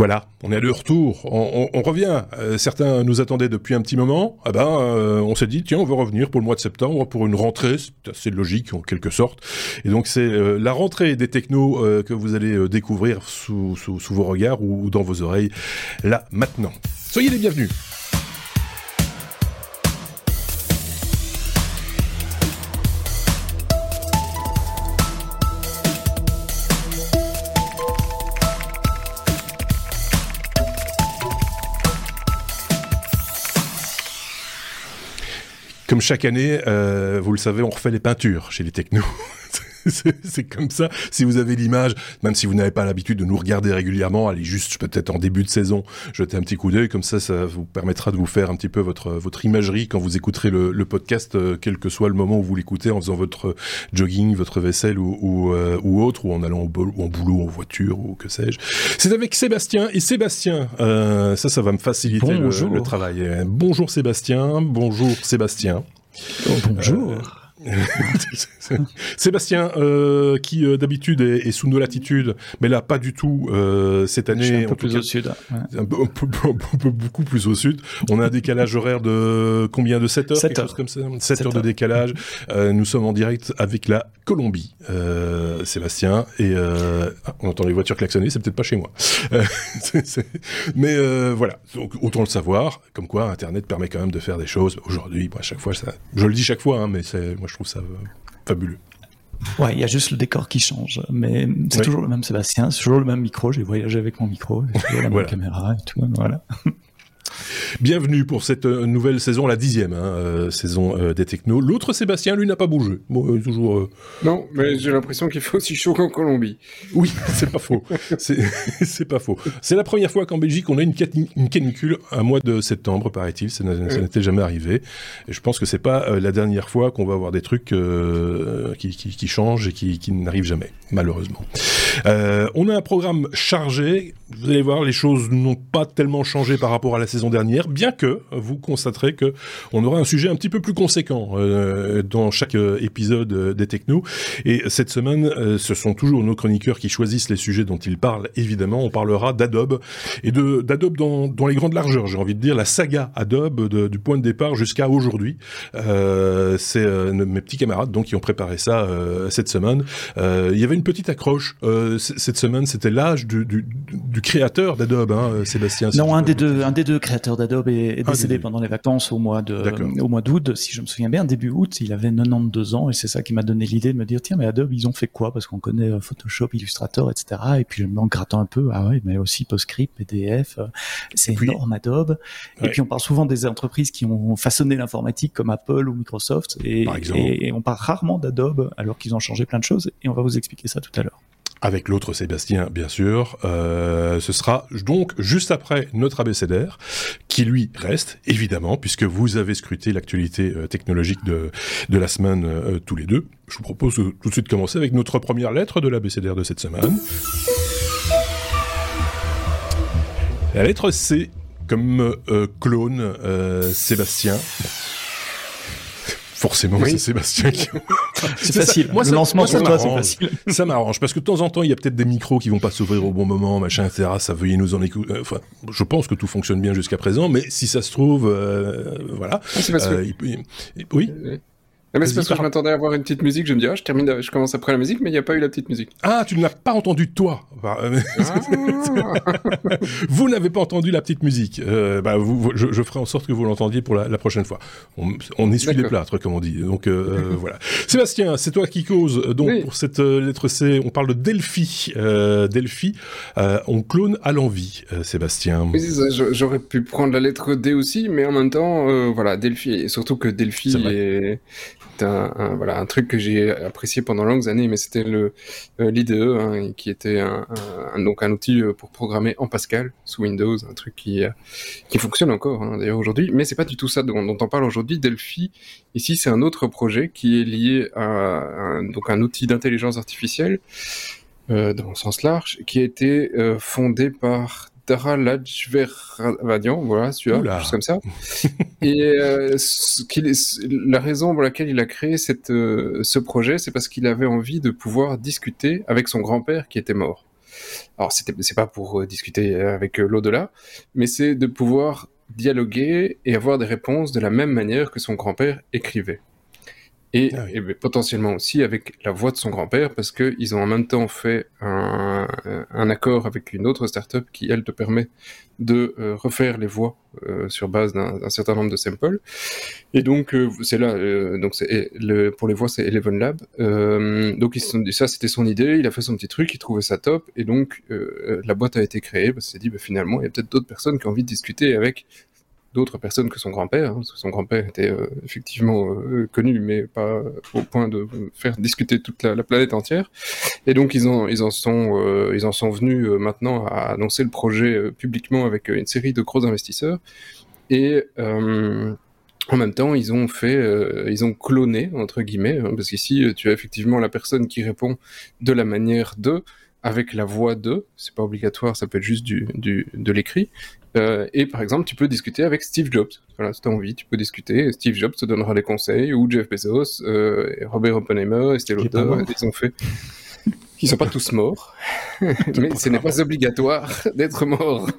Voilà, on est de retour, on, revient. Euh, certains nous attendaient depuis un petit moment. Ah ben, euh, on s'est dit tiens, on va revenir pour le mois de septembre pour une rentrée, c'est assez logique en quelque sorte. Et donc c'est euh, la rentrée des technos que vous allez découvrir sous, sous, vos regards ou dans vos oreilles là maintenant. Soyez les bienvenus. Comme chaque année, euh, vous le savez, on refait les peintures chez les technos. c'est comme ça. Si vous avez l'image, même si vous n'avez pas l'habitude de nous regarder régulièrement, allez juste peut-être en début de saison jeter un petit coup d'œil. Comme ça, ça vous permettra de vous faire un petit peu votre votre imagerie quand vous écouterez le, le podcast, euh, quel que soit le moment où vous l'écoutez, en faisant votre jogging, votre vaisselle ou ou, euh, ou autre, ou en allant au ou en boulot, en voiture ou que sais-je. C'est avec Sébastien et Sébastien. Euh, ça, ça va me faciliter le, le, travail. Bonjour Sébastien. Bonjour Sébastien. Oh, bonjour. Sébastien, euh, qui euh, d'habitude est, sous nos latitudes, mais là pas du tout euh, cette année. Un peu plus au sud. Un, peu, beaucoup plus au sud. On a un décalage horaire de combien de 7 heures 7 heures. comme ça? 7, heures, de décalage. nous sommes en direct avec la Colombie, Sébastien, et ah, on entend les voitures klaxonner, c'est peut-être pas chez moi. mais voilà, donc autant le savoir, comme quoi Internet permet quand même de faire des choses. Aujourd'hui, à chaque fois, ça, je le dis chaque fois, hein, mais c'est moi je trouve ça euh, fabuleux. Ouais, il y a juste le décor qui change, mais c'est toujours le même Sébastien, c'est toujours le même micro. J'ai voyagé avec mon micro, toujours la même caméra et tout. Voilà. Bienvenue pour cette euh, nouvelle saison, la dixième hein, euh, saison euh, des technos. L'autre Sébastien, lui, n'a pas bougé. Bon, toujours. Non, mais j'ai l'impression qu'il fait aussi chaud qu'en Colombie. Oui, c'est pas faux. C'est pas faux. C'est la première fois qu'en Belgique on a une, une canicule un mois de septembre, paraît-il. Ça n'était jamais arrivé. Et je pense que c'est pas la dernière fois qu'on va avoir des trucs qui, qui, changent et qui, qui n'arrivent jamais, malheureusement. on a un programme chargé. Vous allez voir, les choses n'ont pas tellement changé par rapport à la saison dernière, bien que vous constaterez que on aura un sujet un petit peu plus conséquent euh, dans chaque euh, épisode euh, des Technos. Et cette semaine, ce sont toujours nos chroniqueurs qui choisissent les sujets dont ils parlent. Évidemment, on parlera d'Adobe et de d'Adobe dans, dans les grandes largeurs. J'ai envie de dire la saga Adobe du point de départ jusqu'à aujourd'hui. C'est mes petits camarades donc qui ont préparé ça cette semaine. Il y avait une petite accroche cette semaine. C'était l'âge du, du, du, créateur d'Adobe, hein, Sébastien. non, un des deux, un des deux créateur d'Adobe est, ah, décédé pendant les vacances au mois de au mois d'août, si je me souviens bien, début août, il avait 92 ans et c'est ça qui m'a donné l'idée de me dire tiens mais Adobe ils ont fait quoi? Parce qu'on connaît euh, Photoshop, Illustrator, etc. Et puis en grattant un peu. Ah ouais mais aussi PostScript, PDF, euh, c'est énorme Adobe. Et puis on parle souvent des entreprises qui ont façonné l'informatique comme Apple ou Microsoft. Et, et on parle rarement d'Adobe alors qu'ils ont changé plein de choses. Et on va vous expliquer ça tout à l'heure avec l'autre Sébastien, bien sûr. Euh, ce sera donc juste après notre abécédaire, qui lui reste, évidemment, puisque vous avez scruté l'actualité euh, technologique de, de la semaine euh, tous les deux. Je vous propose tout de suite de commencer avec notre première lettre de l'abécédaire de cette semaine. La lettre C, comme clone Sébastien. Forcément, c'est Sébastien qui. c'est facile. Moi, le lancement pour toi, c'est facile. Ça m'arrange parce que de temps en temps, il y a peut-être des micros qui vont pas s'ouvrir au bon moment, machin, etc. Ça veuillez nous en écouter. Euh, enfin, je pense que tout fonctionne bien jusqu'à présent, mais si ça se trouve, euh, voilà. Ah, parce que... Euh, oui. Ah, mais c'est parce que je m'attendais à avoir une petite musique, je me dis, ah, je termine, je commence après la musique, mais il n'y a pas eu la petite musique. Ah, tu ne l'as pas entendu toi euh, ah. Vous n'avez pas entendu la petite musique. Euh, bah, vous, je, je, ferai en sorte que vous l'entendiez pour la, la, prochaine fois. On, on essuie les plâtres, comme on dit. Donc euh, voilà. Sébastien, c'est toi qui cause. Donc pour cette euh, lettre C, on parle de Delphi. Euh, Delphi, on clone à l'envie, Sébastien. J'aurais pu prendre la lettre D aussi, mais en même temps, voilà, Delphi, et surtout que Delphi est un, voilà, un truc que j'ai apprécié pendant longues années, mais c'était le euh, l'IDE, hein, qui était un, donc un outil euh, pour programmer en Pascal sous Windows, un truc qui, euh, qui fonctionne encore hein, d'ailleurs aujourd'hui, mais c'est pas du tout ça dont, on parle aujourd'hui. Delphi, ici, c'est un autre projet qui est lié à un, donc un outil d'intelligence artificielle dans le sens large, qui a été fondé par Voilà, celui-là, juste comme ça. et euh, la raison pour laquelle il a créé cette, euh, ce projet, c'est parce qu'il avait envie de pouvoir discuter avec son grand-père qui était mort. Alors c'est pas pour discuter avec l'au-delà, mais c'est de pouvoir dialoguer et avoir des réponses de la même manière que son grand-père écrivait. Et, ah ben, potentiellement aussi avec la voix de son grand-père, parce qu'ils ont en même temps fait un, un, accord avec une autre startup qui, elle, te permet de euh, refaire les voix euh, sur base d'un certain nombre de samples. Et donc, euh, c'est là, donc le, pour les voix, c'est Eleven Lab. donc, ils se sont dit, ça, c'était son idée, il a fait son petit truc, il trouvait ça top, et donc, la boîte a été créée, parce qu'il s'est dit, bah, finalement, il y a peut-être d'autres personnes qui ont envie de discuter avec d'autres personnes que son grand-père. Hein, son grand-père était euh, effectivement euh, connu, mais pas au point de faire discuter toute la, planète entière. Et donc ils en, sont, euh, venus maintenant à annoncer le projet publiquement avec une série de gros investisseurs. Et en même temps, ils ont cloné entre guillemets, hein, parce qu'ici tu as effectivement la personne qui répond de la manière de, avec la voix de, c'est pas obligatoire, ça peut être juste du de l'écrit, euh, et par exemple, tu peux discuter avec Steve Jobs. Voilà, si tu as envie, tu peux discuter. Steve Jobs te donnera des conseils, ou Jeff Bezos, euh, Robert Oppenheimer, Estée Lauder, ils ont fait. Ils sont pas tous morts, mais ce n'est pas obligatoire d'être mort.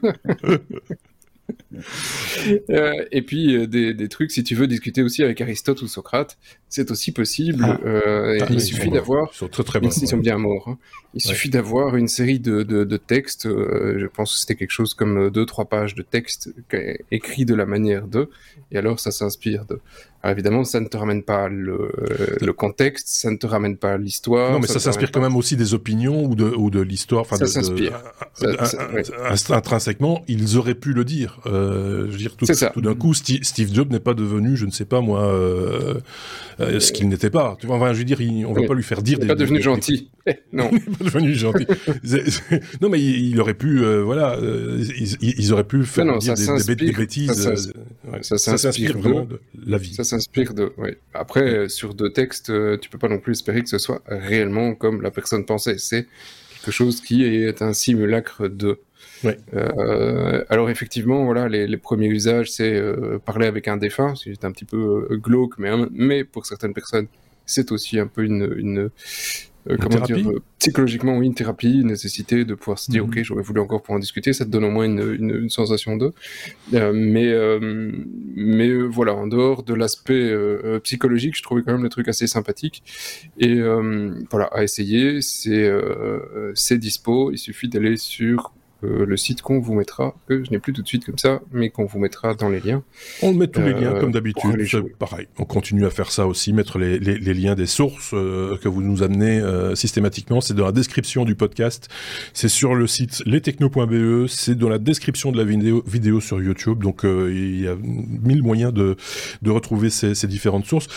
Euh, et puis euh, des, des, trucs, si tu veux discuter aussi avec Aristote ou Socrate, c'est aussi possible. Ah. Euh, ah, il suffit d'avoir. Ils sont très très bons. Ils sont bien morts. Hein. Il suffit d'avoir une série de, de, de textes. je pense que c'était quelque chose comme deux trois pages de texte écrit de la manière de. Et alors ça s'inspire de. Alors évidemment, ça ne te ramène pas le, le contexte, ça ne te ramène pas l'histoire. Non, mais ça, s'inspire quand même aussi des opinions ou de, ou de l'histoire. Ça s'inspire. Intrinsèquement, ils auraient pu le dire. Euh, je veux dire, tout, tout d'un coup, Steve, Jobs n'est pas devenu, je ne sais pas moi, euh, euh, ce qu'il n'était pas. Tu vois, enfin, je veux dire, on ne va pas lui faire dire. Il n'est pas devenu gentil. non. il n'est pas devenu gentil. non, mais il, aurait pu, voilà, ils, auraient pu faire dire des, bêtises. Ça, s'inspire vraiment de la vie s'inspire de. Après, euh, sur deux textes, euh, tu peux pas non plus espérer que ce soit réellement comme la personne pensait. C'est quelque chose qui est un simulacre de. Euh, alors effectivement, voilà, les, premiers usages, c'est parler avec un défunt, c'est un petit peu glauque, mais, mais pour certaines personnes, c'est aussi un peu une, une, euh, comment dire, euh, psychologiquement, oui, une thérapie, une nécessité de pouvoir se dire, mhm. ok, j'aurais voulu encore pouvoir en discuter, ça te donne au moins une, une, sensation de. Euh, mais, mais voilà, en dehors de l'aspect psychologique, je trouvais quand même le truc assez sympathique. Et voilà, à essayer, c'est c'est dispo, il suffit d'aller sur euh, le site qu'on vous mettra, que je n'ai plus tout de suite comme ça, mais qu'on vous mettra dans les liens. On met tous les liens comme euh, d'habitude, pareil. On continue à faire ça aussi, mettre les, liens des sources euh, que vous nous amenez systématiquement. C'est dans la description du podcast, c'est sur le site lestechno.be, c'est dans la description de la vidéo, vidéo sur YouTube. Donc il y a mille moyens de, retrouver ces, différentes sources.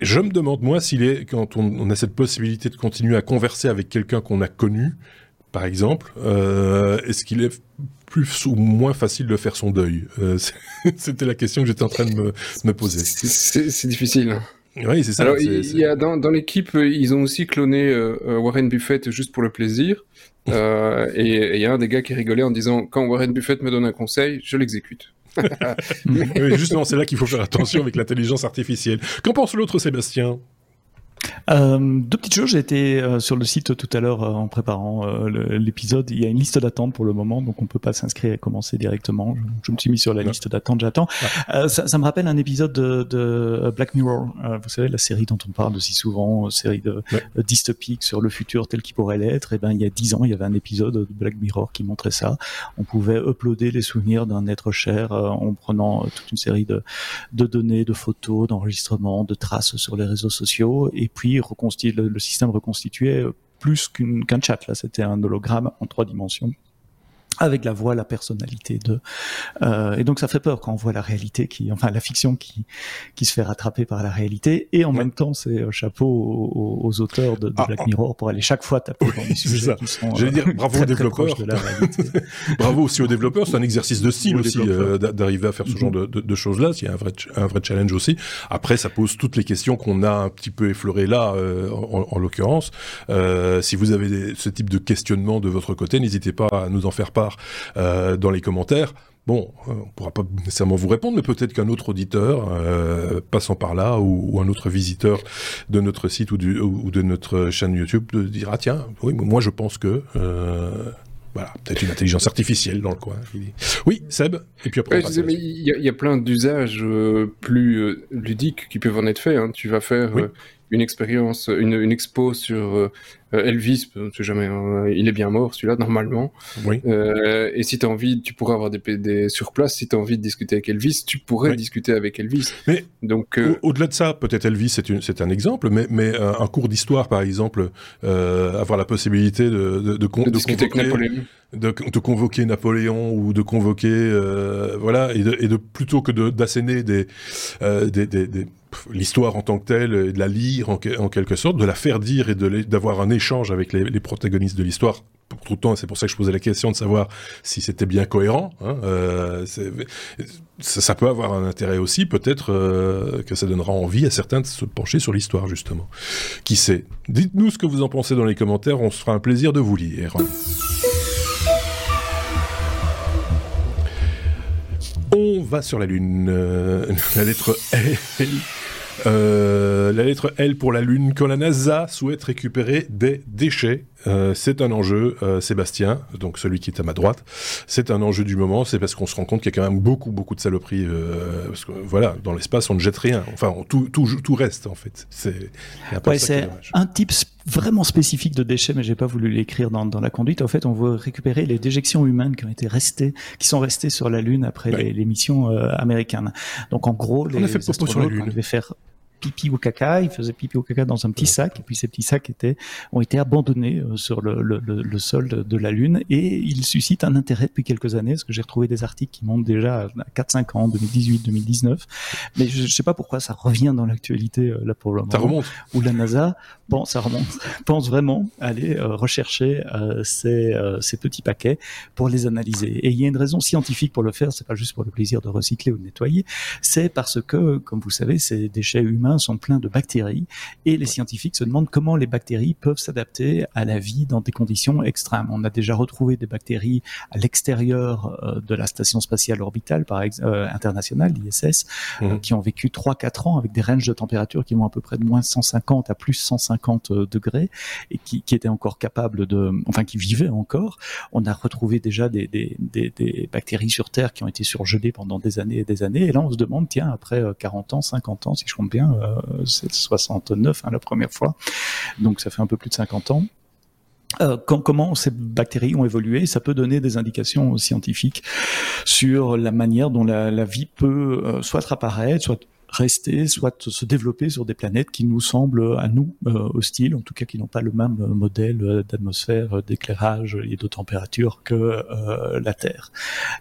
Je me demande, moi, s'il est, quand on, a cette possibilité de continuer à converser avec quelqu'un qu'on a connu, par exemple, euh, est-ce qu'il est plus ou moins facile de faire son deuil? Euh, C'était la question que j'étais en train de me, poser. C'est difficile. Oui, c'est ça. Alors, il y a dans, dans l'équipe, ils ont aussi cloné euh, Warren Buffett juste pour le plaisir. et il y a un des gars qui rigolait en disant quand Warren Buffett me donne un conseil, je l'exécute. oui, justement, c'est là qu'il faut faire attention avec l'intelligence artificielle. Qu'en pense l'autre Sébastien? Euh, deux petites choses. J'ai été euh, sur le site tout à l'heure euh, en préparant euh, l'épisode. Il y a une liste d'attente pour le moment, donc on peut pas s'inscrire et commencer directement. Je, me suis mis sur la liste d'attente. J'attends. Ça, ça, me rappelle un épisode de, de Black Mirror. vous savez la série dont on parle si souvent, série de dystopique sur le futur tel qu'il pourrait l'être. Et eh ben il y a dix ans, il y avait un épisode de Black Mirror qui montrait ça. On pouvait uploader les souvenirs d'un être cher en prenant toute une série de, de données, de photos, d'enregistrements, de traces sur les réseaux sociaux et puis le, système reconstituait plus qu'un chat. Là, c'était un hologramme en trois dimensions avec la voix, la personnalité de. Euh, et donc ça fait peur quand on voit la réalité qui, enfin la fiction qui qui se fait rattraper par la réalité. Et en même temps, c'est chapeau aux, auteurs de, ah, Black ah. Mirror pour aller chaque fois taper dans les sujets qui sont. J'allais dire bravo aux développeurs. bravo aussi aux développeurs. C'est un exercice de style aussi euh, d'arriver à faire ce genre de, de, choses-là. Il y a un vrai un vrai challenge aussi. Après, ça pose toutes les questions qu'on a un petit peu effleurées là, euh, en, en l'occurrence. Euh, si vous avez ce type de questionnement de votre côté, n'hésitez pas à nous en faire part euh, dans les commentaires. Bon, euh, on pourra pas nécessairement vous répondre, mais peut-être qu'un autre auditeur euh, passant par là ou, un autre visiteur de notre site ou, du, ou de notre chaîne YouTube dira tiens, oui, moi je pense que voilà, peut-être une intelligence artificielle dans le coin. Oui, Seb, et puis après. il y, a plein d'usages plus ludiques qui peuvent en être faits. Hein. Tu vas faire une expérience, une, une, expo sur euh, Elvis, jamais, hein, il est bien mort celui-là normalement. Oui. Euh, et si tu as envie, tu pourrais avoir des, des sur place. Si tu as envie de discuter avec Elvis, tu pourrais discuter avec Elvis. Mais donc euh, au-delà de ça, peut-être Elvis c'est un exemple, mais, mais un cours d'histoire par exemple, avoir la possibilité de, de, de, discuter avec Napoléon. De, convoquer Napoléon ou de convoquer voilà et de, et de plutôt que d'asséner des, des, des, des l'histoire en tant que telle, et de la lire en, quelque sorte, de la faire dire et d'avoir un échange avec les, protagonistes de l'histoire. Pour tout le temps, c'est pour ça que je posais la question de savoir si c'était bien cohérent. Hein, euh, ça, peut avoir un intérêt aussi, peut-être euh, que ça donnera envie à certains de se pencher sur l'histoire, justement. Qui sait? Dites-nous ce que vous en pensez dans les commentaires, on se fera un plaisir de vous lire. Va sur la Lune. Euh, la lettre L. Euh, la lettre L pour la Lune, quand la NASA souhaite récupérer des déchets euh, c'est un enjeu, euh, Sébastien, donc celui qui est à ma droite. C'est un enjeu du moment, c'est parce qu'on se rend compte qu'il y a quand même beaucoup, beaucoup de saloperies. Euh, parce que voilà, dans l'espace, on ne jette rien. Enfin, tout, tout, tout reste en fait. C'est ouais, un type vraiment spécifique de déchets, mais j'ai pas voulu l'écrire dans, dans, la conduite. En fait, on veut récupérer les déjections humaines qui ont été restées, qui sont restées sur la Lune après les, missions américaines. Donc en gros, les, on a fait sur la Lune. devaient faire pipi ou caca, ils faisaient pipi ou caca dans un petit sac, et puis ces petits sacs étaient, ont été abandonnés euh, sur le, le, le, sol de, la Lune, et ils suscitent un intérêt depuis quelques années, parce que j'ai retrouvé des articles qui montent déjà à 4-5 ans, 2018, 2019, mais je, ne sais pas pourquoi ça revient dans l'actualité euh, là pour le moment. Ça remonte. Où la NASA pense, ça remonte, pense vraiment aller euh, rechercher ces, ces petits paquets pour les analyser. Et il y a une raison scientifique pour le faire, c'est pas juste pour le plaisir de recycler ou de nettoyer, c'est parce que, comme vous savez, ces déchets humains sont pleins de bactéries et les scientifiques se demandent comment les bactéries peuvent s'adapter à la vie dans des conditions extrêmes. On a déjà retrouvé des bactéries à l'extérieur euh, de la station spatiale orbitale par euh, internationale, l'ISS, euh, mmh. qui ont vécu 3-4 ans avec des ranges de température qui vont à peu près de moins 150 à plus 150 degrés et qui, qui étaient encore capables de, enfin qui vivaient encore. On a retrouvé déjà des, des, des, des bactéries sur Terre qui ont été surgelées pendant des années et des années. Et là, on se demande, tiens, après 40 ans, 50 ans, si je compte bien, euh, c'est 69 hein, la première fois, donc ça fait un peu plus de 50 ans. Euh, comment ces bactéries ont évolué, ça peut donner des indications scientifiques sur la manière dont la, la vie peut euh, soit apparaître, soit rester, soit se développer sur des planètes qui nous semblent à nous euh, hostiles, en tout cas qui n'ont pas le même modèle euh, d'atmosphère, euh, d'éclairage et de température que la Terre.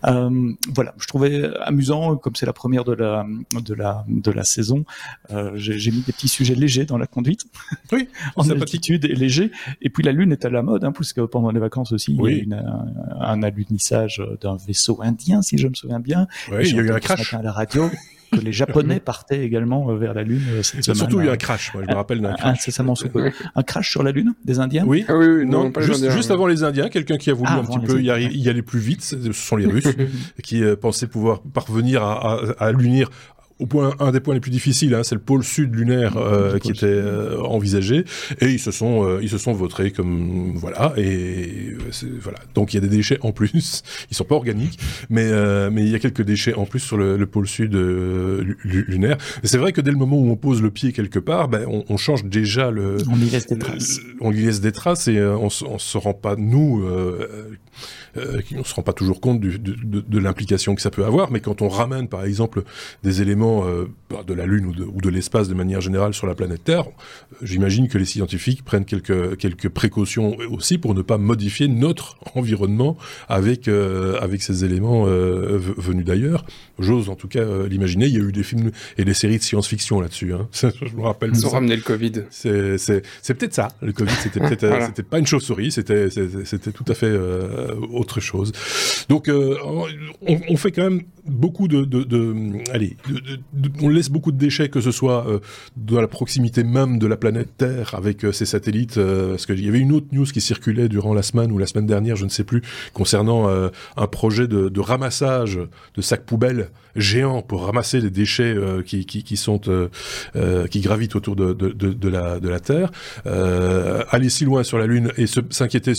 voilà, je trouvais amusant, comme c'est la première de la de la de la saison, j'ai mis des petits sujets légers dans la conduite, oui, en altitude et léger. Et puis la Lune est à la mode, hein, puisque pendant les vacances aussi, il y a eu un, un alunissage d'un vaisseau indien, si je me souviens bien. Oui, il y a eu un crash à la radio que les Japonais partaient également euh, vers la Lune euh, cette semaine. Surtout, il y a un crash. Moi, je me rappelle d'un crash. Un crash sur la Lune des Indiens? Oui. Ah oui, non, juste, juste avant les Indiens, quelqu'un qui a voulu ah, un petit peu y, y, aller plus vite, ce sont les Russes, qui euh, pensaient pouvoir parvenir à, à, à l'unir au point, un des points les plus difficiles, hein, c'est le pôle sud lunaire euh, qui était euh, envisagé, et ils se sont, euh, ils se sont votés comme voilà, et voilà. Donc il y a des déchets en plus. Ils sont pas organiques, mais mais il y a quelques déchets en plus sur le, le pôle sud lunaire. C'est vrai que dès le moment où on pose le pied quelque part, ben, on, on change déjà le. On y laisse des traces. on y laisse des traces et on, on se rend pas nous euh, on se rend pas toujours compte du, de, de, de l'implication que ça peut avoir, mais quand on ramène par exemple des éléments euh, bah, de la Lune ou de, ou de l'espace de manière générale sur la planète Terre, j'imagine que les scientifiques prennent quelques, quelques précautions aussi pour ne pas modifier notre environnement avec, euh, avec ces éléments euh, venus d'ailleurs. J'ose en tout cas euh, l'imaginer. Il y a eu des films et des séries de science-fiction là-dessus. Hein. je me rappelle. Ils ont ramené le Covid. C'est peut-être ça. Le Covid, c'était peut-être, voilà. pas une chauve-souris, c'était, c'était tout à fait autre chose. Donc, euh, on, fait quand même beaucoup de, allez, on laisse beaucoup de déchets, que ce soit euh, dans la proximité même de la planète Terre avec euh, ses satellites. Euh, parce qu'il y avait une autre news qui circulait durant la semaine ou la semaine dernière, je ne sais plus, concernant euh, un projet de, ramassage de sacs poubelles géants pour ramasser les déchets euh, qui, gravitent autour de la Terre. aller si loin sur la Lune et s'inquiéter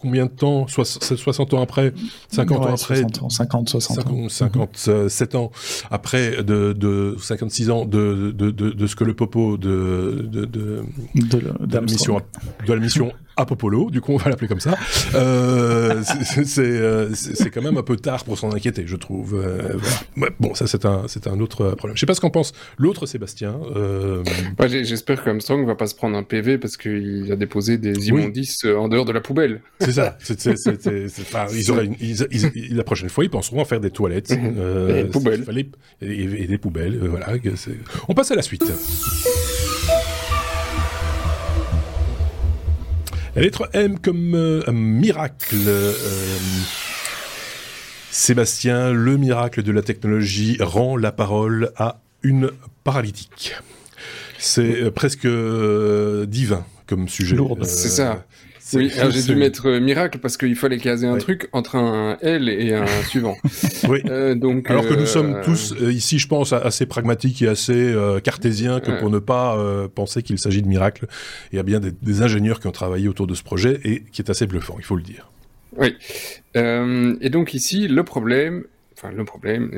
combien de temps 60 ans après 50 ans après 50, 60 ans. 57 ans après, de, de 56 ans de, de, de, de, ce que le popo de, de, de, de, la mission, de la mission Apopolo, du coup on va l'appeler comme ça. Euh, euh c'est quand même un peu tard pour s'en inquiéter, je trouve. Euh, voilà. bon, ça c'est un, un autre problème. Je sais pas ce qu'en pense l'autre Sébastien. Euh... J'espère que Armstrong va pas se prendre un PV parce qu'il a déposé des immondices en dehors de la poubelle. C'est ça. la prochaine fois, ils penseront à faire des toilettes. Et des poubelles. et, des poubelles. voilà. On passe à la suite. La lettre M comme euh, un miracle. Euh, Sébastien, le miracle de la technologie rend la parole à une paralytique. C'est euh, presque divin comme sujet. C'est ça. Oui, j'ai dû mettre miracle parce qu'il fallait caser un truc entre un L et un suivant. oui. donc, Alors que nous sommes tous ici, je pense, assez pragmatiques et assez cartésiens que pour ne pas penser qu'il s'agit de miracle. Il y a bien des, ingénieurs qui ont travaillé autour de ce projet et qui est assez bluffant, il faut le dire. Oui. et donc ici, le problème, enfin le problème,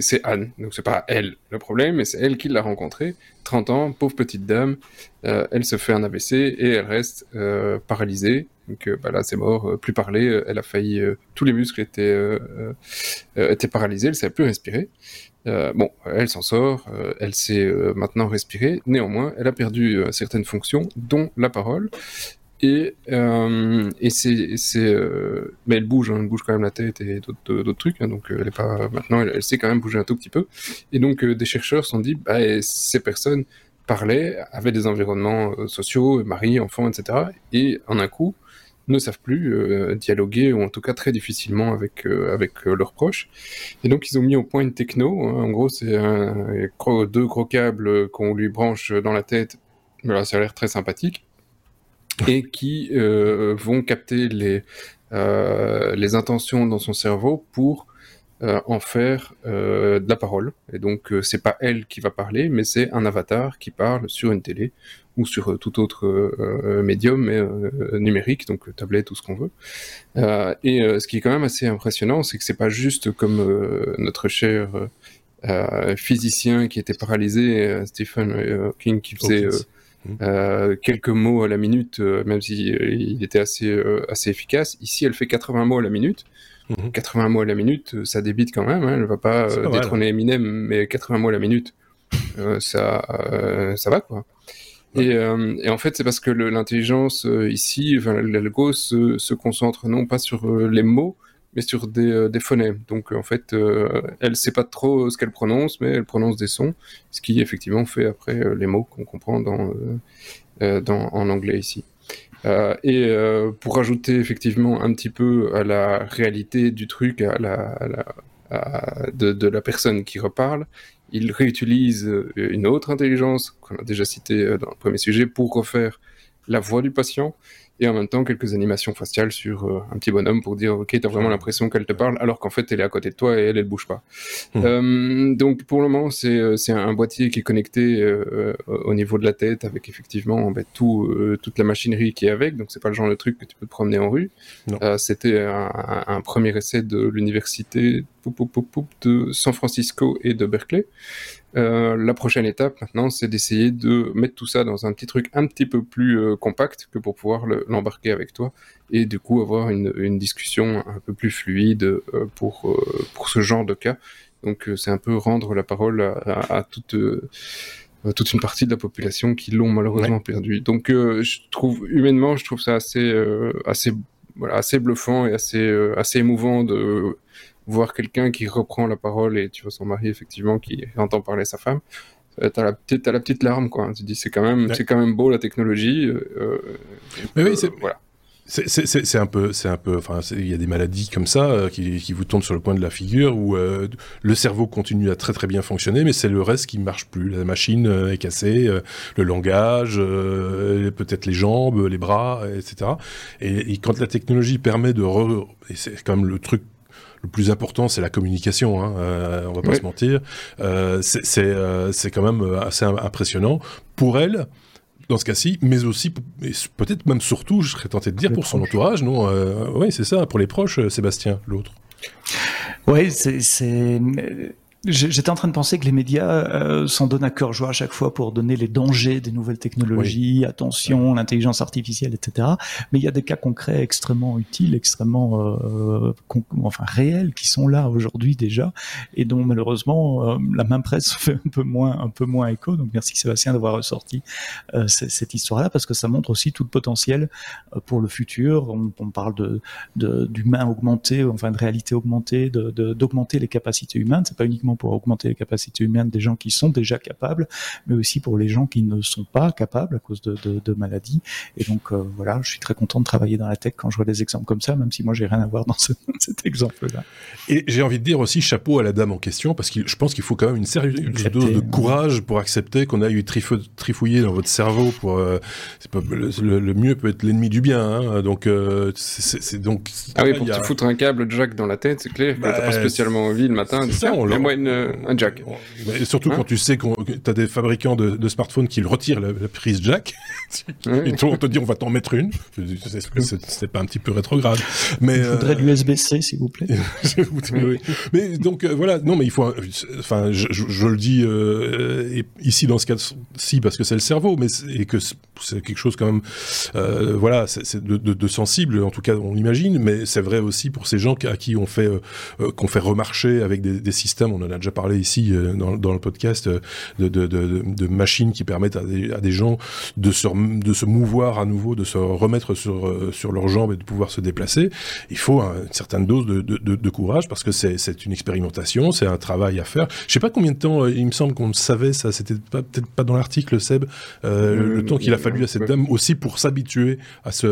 c'est Anne. Donc c'est pas elle le problème, mais c'est elle qui l'a rencontré. 30 ans, pauvre petite dame, euh, elle se fait un AVC et elle reste euh, paralysée. Donc euh, bah là c'est mort, plus parler, elle a failli, tous les muscles étaient, étaient paralysés, elle ne savait plus respirer. bon, elle s'en sort, elle sait maintenant respirer. Néanmoins, elle a perdu certaines fonctions, dont la parole. Et, euh, et c'est, c'est, euh, mais elle bouge, hein, elle bouge quand même la tête et d'autres, d'autres trucs, hein, donc euh, elle est pas, maintenant elle, sait quand même bouger un tout petit peu. Et donc des chercheurs se sont dit, bah, ces personnes parlaient, avaient des environnements sociaux, mari, enfants, etc. Et en un coup, ne savent plus dialoguer, ou en tout cas très difficilement avec, avec leurs proches. Et donc ils ont mis au point une techno, hein. en gros c'est un, deux gros câbles qu'on lui branche dans la tête, voilà, ça a l'air très sympathique et qui euh, vont capter les, euh, les intentions dans son cerveau pour euh, en faire de la parole. Et donc c'est pas elle qui va parler, mais c'est un avatar qui parle sur une télé ou sur tout autre médium numérique, donc tablette ou ce qu'on veut. et ce qui est quand même assez impressionnant, c'est que c'est pas juste comme notre cher physicien qui était paralysé, Stephen King, qui faisait euh, quelques mots à la minute, euh, même s'il euh, il était assez, assez efficace. Ici, elle fait 80 mots à la minute. 80 mhm. mots à la minute, ça débite quand même. Hein. Elle va pas détrôner Eminem, mais 80 mots à la minute, ça, ça va quoi. Et, et, en fait, c'est parce que l'intelligence ici, enfin, l'algo se, se, concentre non pas sur les mots, mais sur des, euh, phonèmes. Donc en fait, euh, elle sait pas trop ce qu'elle prononce, mais elle prononce des sons, ce qui effectivement fait après euh, les mots qu'on comprend dans, en anglais ici. et pour rajouter effectivement un petit peu à la réalité du truc, à la, de, la personne qui reparle, il réutilise une autre intelligence qu'on a déjà citée dans le premier sujet pour refaire la voix du patient et en même temps quelques animations faciales sur euh, un petit bonhomme pour dire ok t'as vraiment l'impression qu'elle te parle alors qu'en fait elle est à côté de toi et elle elle bouge pas. Hmm. euh, donc pour le moment c'est euh, c'est un boîtier qui est connecté euh, au niveau de la tête avec effectivement ben, tout toute la machinerie qui est avec. Donc c'est pas le genre de truc que tu peux te promener en rue. C'était un, un, premier essai de l'université de San Francisco et de Berkeley euh, la prochaine étape maintenant, c'est d'essayer de mettre tout ça dans un petit truc un petit peu plus euh, compact que pour pouvoir l'embarquer avec toi et du coup avoir une, discussion un peu plus fluide euh, pour, pour ce genre de cas. Donc c'est un peu rendre la parole à, toute toute une partie de la population qui l'ont malheureusement perdu. Donc je trouve humainement, je trouve ça assez assez voilà, assez bluffant et assez assez émouvant de voir quelqu'un qui reprend la parole et tu vois son mari effectivement qui entend parler sa femme euh, t'as la petite as la petite larme quoi tu dis c'est quand même c'est quand même beau la technologie euh, euh, mais oui c'est voilà c'est un peu, c'est un peu, enfin, il y a des maladies comme ça qui, qui, vous tombent sur le point de la figure où le cerveau continue à très très bien fonctionner, mais c'est le reste qui marche plus. La machine est cassée, le langage, peut-être les jambes, les bras, etc. Et, et, quand la technologie permet de, re, et c'est quand même le truc le plus important, c'est la communication. Hein, euh, on va pas se mentir. Euh, c'est euh, c'est quand même assez impressionnant pour elle. dans ce cas-ci, mais aussi, peut-être même surtout, je serais tenté de dire, pour son entourage, non Oui, c'est ça, pour les proches, Sébastien, l'autre. Oui, c'est J'étais en train de penser que les médias euh, s'en donnent à cœur joie à chaque fois pour donner les dangers des nouvelles technologies, attention, l'intelligence artificielle, etc. Mais il y a des cas concrets extrêmement utiles, extrêmement euh, enfin réels, qui sont là aujourd'hui déjà, et dont malheureusement euh, la main presse fait un peu moins, un peu moins écho. Donc merci Sébastien d'avoir ressorti euh, cette histoire-là parce que ça montre aussi tout le potentiel euh, pour le futur. On, on parle de d'humain augmenté, enfin de réalité augmentée, d'augmenter de, les capacités humaines. C'est pas uniquement pour augmenter les capacités humaines des gens qui sont déjà capables, mais aussi pour les gens qui ne sont pas capables à cause de, maladies. Et donc euh, voilà, je suis très content de travailler dans la tech quand je vois des exemples comme ça, même si moi j'ai rien à voir dans cet exemple-là. Et j'ai envie de dire aussi chapeau à la dame en question, parce que je pense qu'il faut quand même une sérieuse dose de courage pour accepter qu'on a eu trifouillé dans votre cerveau. Pour euh, le, mieux peut être l'ennemi du bien, hein. donc euh, c'est donc. Ah oui, pour te foutre un câble Jack dans la tête, c'est clair. Bah, t'as pas spécialement envie le matin. Ça, on un jack. Et surtout hein quand tu sais que tu as des fabricants de, smartphones qui retirent la, prise jack, et on te dit on va t'en mettre une. C'est pas un petit peu rétrograde. Mais, il faudrait de l'USB-C, s'il vous plaît. Mais donc euh, voilà, non, mais il faut. Enfin, je, le dis euh, ici dans ce cas-ci parce que c'est le cerveau, mais et que c'est quelque chose quand même, euh, voilà, c'est de, sensible, en tout cas on l'imagine, mais c'est vrai aussi pour ces gens à qui on fait qu'on fait remarcher avec des, des systèmes. On en a déjà parlé ici dans, dans le podcast de, de, de, machines qui permettent à des, à des gens de se, de se mouvoir à nouveau, de se remettre sur, sur leurs jambes et de pouvoir se déplacer. Il faut une certaine dose de, de courage parce que c'est une expérimentation, c'est un travail à faire. Je sais pas combien de temps, il me semble qu'on savait, ça c'était peut-être pas dans l'article, Seb, euh, le temps qu'il a fallu à cette dame aussi pour s'habituer à ce,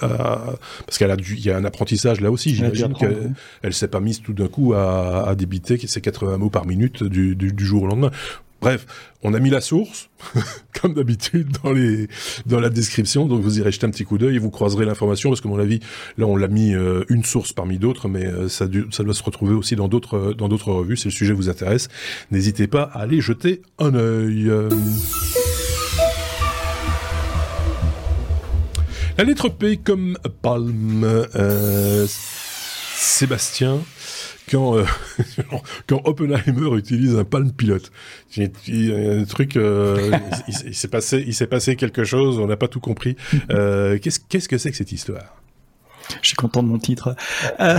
à, parce qu'elle a dû, il y a un apprentissage là aussi, j'imagine qu'elle elle s'est pas mise tout d'un coup à, à débiter ses 80 mots par minute du, jour au lendemain. Bref, on a mis la source, comme d'habitude, dans, la description. Donc vous irez jeter un petit coup d'œil et vous croiserez l'information, parce que mon avis, là on l'a mis euh, une source parmi d'autres, mais euh, ça, ça doit se retrouver aussi dans d'autres euh, dans d'autres revues. Si le sujet vous intéresse, n'hésitez pas à aller jeter un œil. La lettre P comme palme. Sébastien, quand, euh, quand Oppenheimer utilise un Palm Pilot. Il y a un truc, euh, il, s'est passé, il s'est passé quelque chose, on n'a pas tout compris. Euh, qu'est-ce, qu'est-ce que c'est que cette histoire? Je suis content de mon titre. Euh,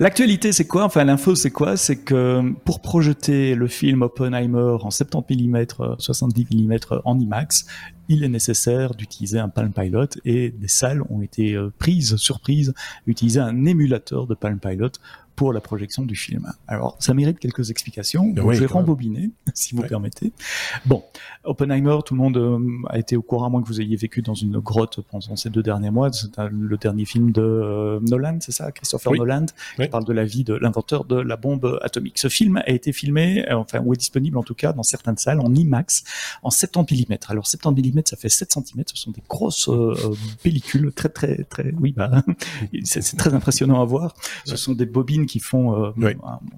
L'actualité, c'est quoi? Enfin, l'info, c'est quoi? C'est que pour projeter le film Oppenheimer en 70 mm, 70 mm en IMAX, il est nécessaire d'utiliser un Palm Pilot et des salles ont été prises, surprises, utiliser un émulateur de Palm Pilot pour la projection du film. Alors, ça mérite quelques explications. je vais rembobiner, si vous permettez. Bon, Oppenheimer, tout le monde euh, a été au courant, à moins que vous ayez vécu dans une grotte pendant ces deux derniers mois. C'est le dernier film de euh, Nolan, c'est ça, Christopher Nolan, qui parle de la vie de l'inventeur de la bombe atomique. Ce film a été filmé, euh, enfin, ou est disponible en tout cas dans certaines salles en IMAX, en 70 mm. Alors, 70 mm, ça fait 7 cm. Ce sont des grosses pellicules, très, très, très, oui, bah, c'est très impressionnant à voir. Ce sont des bobines qui font euh,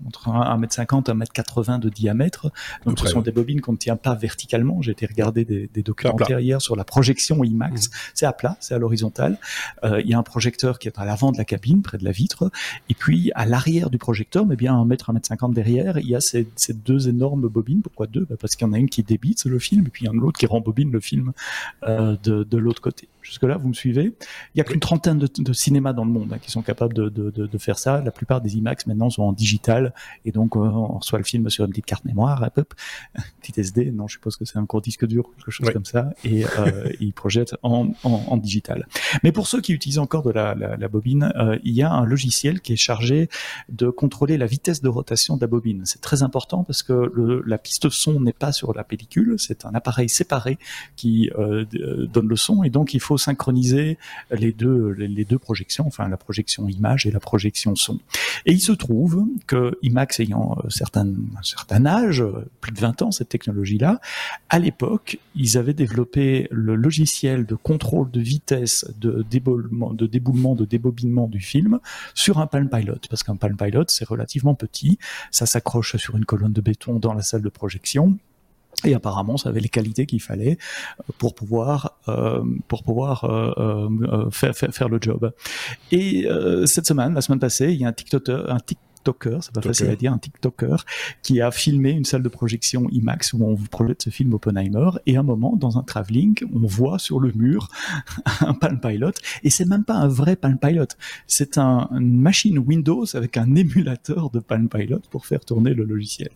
entre 1m50 et 1m80 de diamètre. Donc ce sont des bobines qu'on ne tient pas verticalement. J'ai été regarder des, des documentaires hier sur la projection IMAX. Mmh. C'est à plat, c'est à l'horizontale. Euh, il y a un projecteur qui est à l'avant de la cabine, près de la vitre. Et puis à l'arrière du projecteur, mais bien 1 mètre, 1 mètre 50 derrière, il y a ces, ces deux énormes bobines. Pourquoi deux? Bah, Parce qu'il y en a une qui débite le film, et puis il y en a l'autre qui rembobine le film euh, de, de l'autre côté. Jusque-là, vous me suivez? Il y a qu'une trentaine de, de, cinémas dans le monde hein, qui sont capables de, de, de, faire ça. La plupart des IMAX maintenant sont en digital et donc euh, on reçoit le film sur une petite carte mémoire, un petite SD. Non, je suppose que c'est un court disque dur, quelque chose comme ça, et euh, ils projettent en, en, en, digital. Mais pour ceux qui utilisent encore de la, la, la bobine, euh, il y a un logiciel qui est chargé de contrôler la vitesse de rotation de la bobine. C'est très important parce que le, la piste son n'est pas sur la pellicule, c'est un appareil séparé qui euh, donne le son et donc il faut synchroniser les deux, les, deux projections, enfin la projection image et la projection son. Et il se trouve que IMAX ayant euh, certains, un certain âge, plus de 20 ans, cette technologie-là, à l'époque, ils avaient développé le logiciel de contrôle de vitesse, de déboulement, de déboulement, de débobinement du film sur un Palm Pilot, parce qu'un Palm Pilot, c'est relativement petit, ça s'accroche sur une colonne de béton dans la salle de projection, Et apparemment, ça avait les qualités qu'il fallait pour pouvoir euh, pour pouvoir euh, euh, faire, faire, faire le job. Et cette semaine, la semaine passée, il y a un TikToker, un TikTok TikToker, c'est pas facile à dire, un TikToker qui a filmé une salle de projection IMAX où on vous projette ce film Oppenheimer et à un moment dans un travelling, on voit sur le mur un Palm Pilot et c'est même pas un vrai Palm Pilot, c'est un, une machine Windows avec un émulateur de Palm Pilot pour faire tourner le logiciel.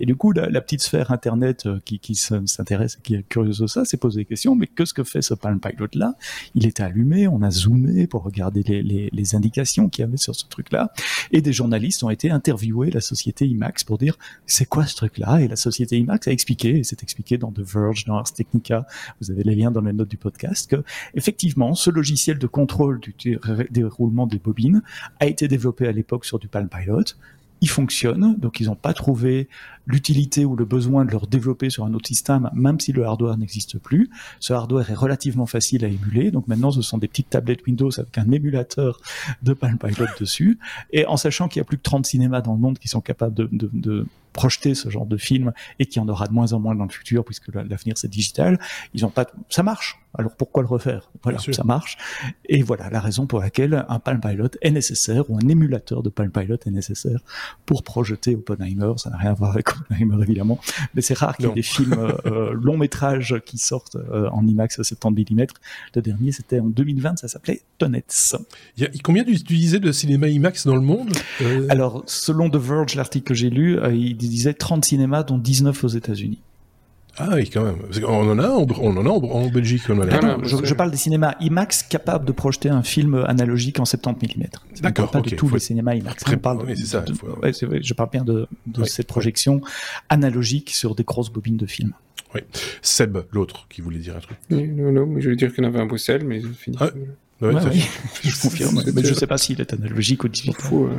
Et du coup, la, petite sphère internet euh, qui, qui s'intéresse, qui est curieuse de ça, s'est posé des questions, mais qu'est-ce que fait ce Palm Pilot là? Il était allumé, on a zoomé pour regarder les, les, les indications qu'il y avait sur ce truc là et des journalistes ont été interviewé la société IMAX pour dire c'est quoi ce truc-là? Et la société IMAX a expliqué, et c'est expliqué dans The Verge, dans Ars Technica, vous avez les liens dans les notes du podcast, que effectivement, ce logiciel de contrôle du déroulement des bobines a été développé à l'époque sur du Palm Pilot il fonctionne, donc ils n'ont pas trouvé l'utilité ou le besoin de le développer sur un autre système, même si le hardware n'existe plus. Ce hardware est relativement facile à émuler, donc maintenant ce sont des petites tablettes Windows avec un émulateur de Palm Pilot dessus, et en sachant qu'il y a plus de 30 cinémas dans le monde qui sont capables de, de, de projeter ce genre de film et qu'il y en aura de moins en moins dans le futur puisque l'avenir c'est digital, ils ont pas, ça marche. Alors pourquoi le refaire? Voilà, ça marche. Et voilà la raison pour laquelle un Palm Pilot est nécessaire ou un émulateur de Palm Pilot est nécessaire pour projeter Oppenheimer. Ça n'a rien à voir avec Oppenheimer évidemment, mais c'est rare qu'il y ait des films euh, euh, longs métrages qui sortent euh, en IMAX à 70 mm. Le dernier c'était en 2020, ça s'appelait Tonnets. Il y a combien d'utilisés de cinéma IMAX dans le monde? Alors selon The Verge, l'article que j'ai lu, il disait 30 cinémas dont 19 aux États-Unis. Ah oui, quand même. On en a, on en a en Belgique. je, parle des cinémas IMAX capables de projeter un film analogique en 70 mm. D'accord. Pas de tous les cinémas IMAX. je parle oui, ça. je parle bien de, cette projection analogique sur des grosses bobines de films. Oui. Seb, l'autre, qui voulait dire un truc. non, non, mais je voulais dire qu'il y en avait un Bruxelles, mais fini. Ah, oui, je confirme. mais je ne sais pas s'il est analogique ou digital. Fou, hein.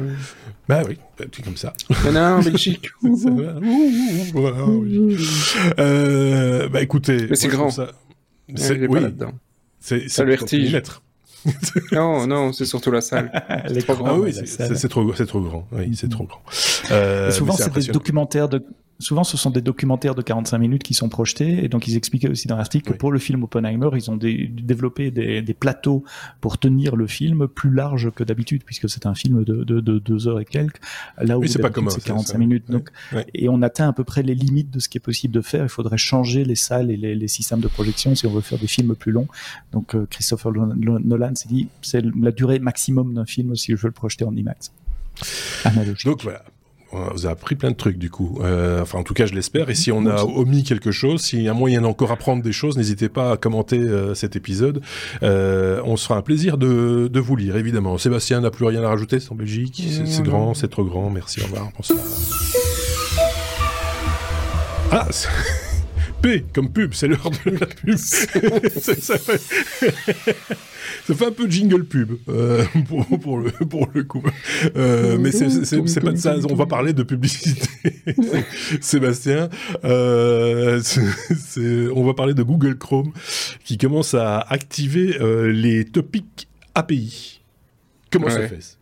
Bah oui, bah, c'est comme ça. En Belgique. euh, bah écoutez. Mais c'est grand. Ça... C'est oui. là-dedans. C'est ça le vertige. non, non, c'est surtout la salle. C'est trop grand. Ah oui, c'est trop, trop grand. Oui, c'est trop grand. Euh, souvent, c'est des documentaires de souvent ce sont des documentaires de 45 minutes qui sont projetés et donc ils expliquaient aussi dans l'article que pour le film Oppenheimer ils ont développé des, des, plateaux pour tenir le film plus large que d'habitude puisque c'est un film de, de, de, deux heures et quelques. Là où c'est pas c'est 45 minutes donc et on atteint à peu près les limites de ce qui est possible de faire. Il faudrait changer les salles et les, les systèmes de projection si on veut faire des films plus longs. Donc euh, Christopher Nolan s'est dit c'est la durée maximum d'un film si je veux le projeter en IMAX. Analogique. Donc voilà, on vous a appris plein de trucs du coup. Euh, enfin, en tout cas, je l'espère. Et si on a omis quelque chose, s'il y a moyen d'encore apprendre des choses, n'hésitez pas à commenter euh, cet épisode. Euh, on se fera un plaisir de, de vous lire, évidemment. Sébastien n'a plus rien à rajouter, c'est en Belgique. C'est grand, c'est trop grand. Merci, au revoir. Bonsoir. Ah P comme pub, c'est l'heure de la pub. ça, fait... ça fait un peu jingle pub euh, pour, pour, le, pour le coup. Euh, mais c'est pas de ça. On va parler de publicité. Sébastien, euh, on va parler de Google Chrome qui commence à activer euh, les topics API. Comment ça fait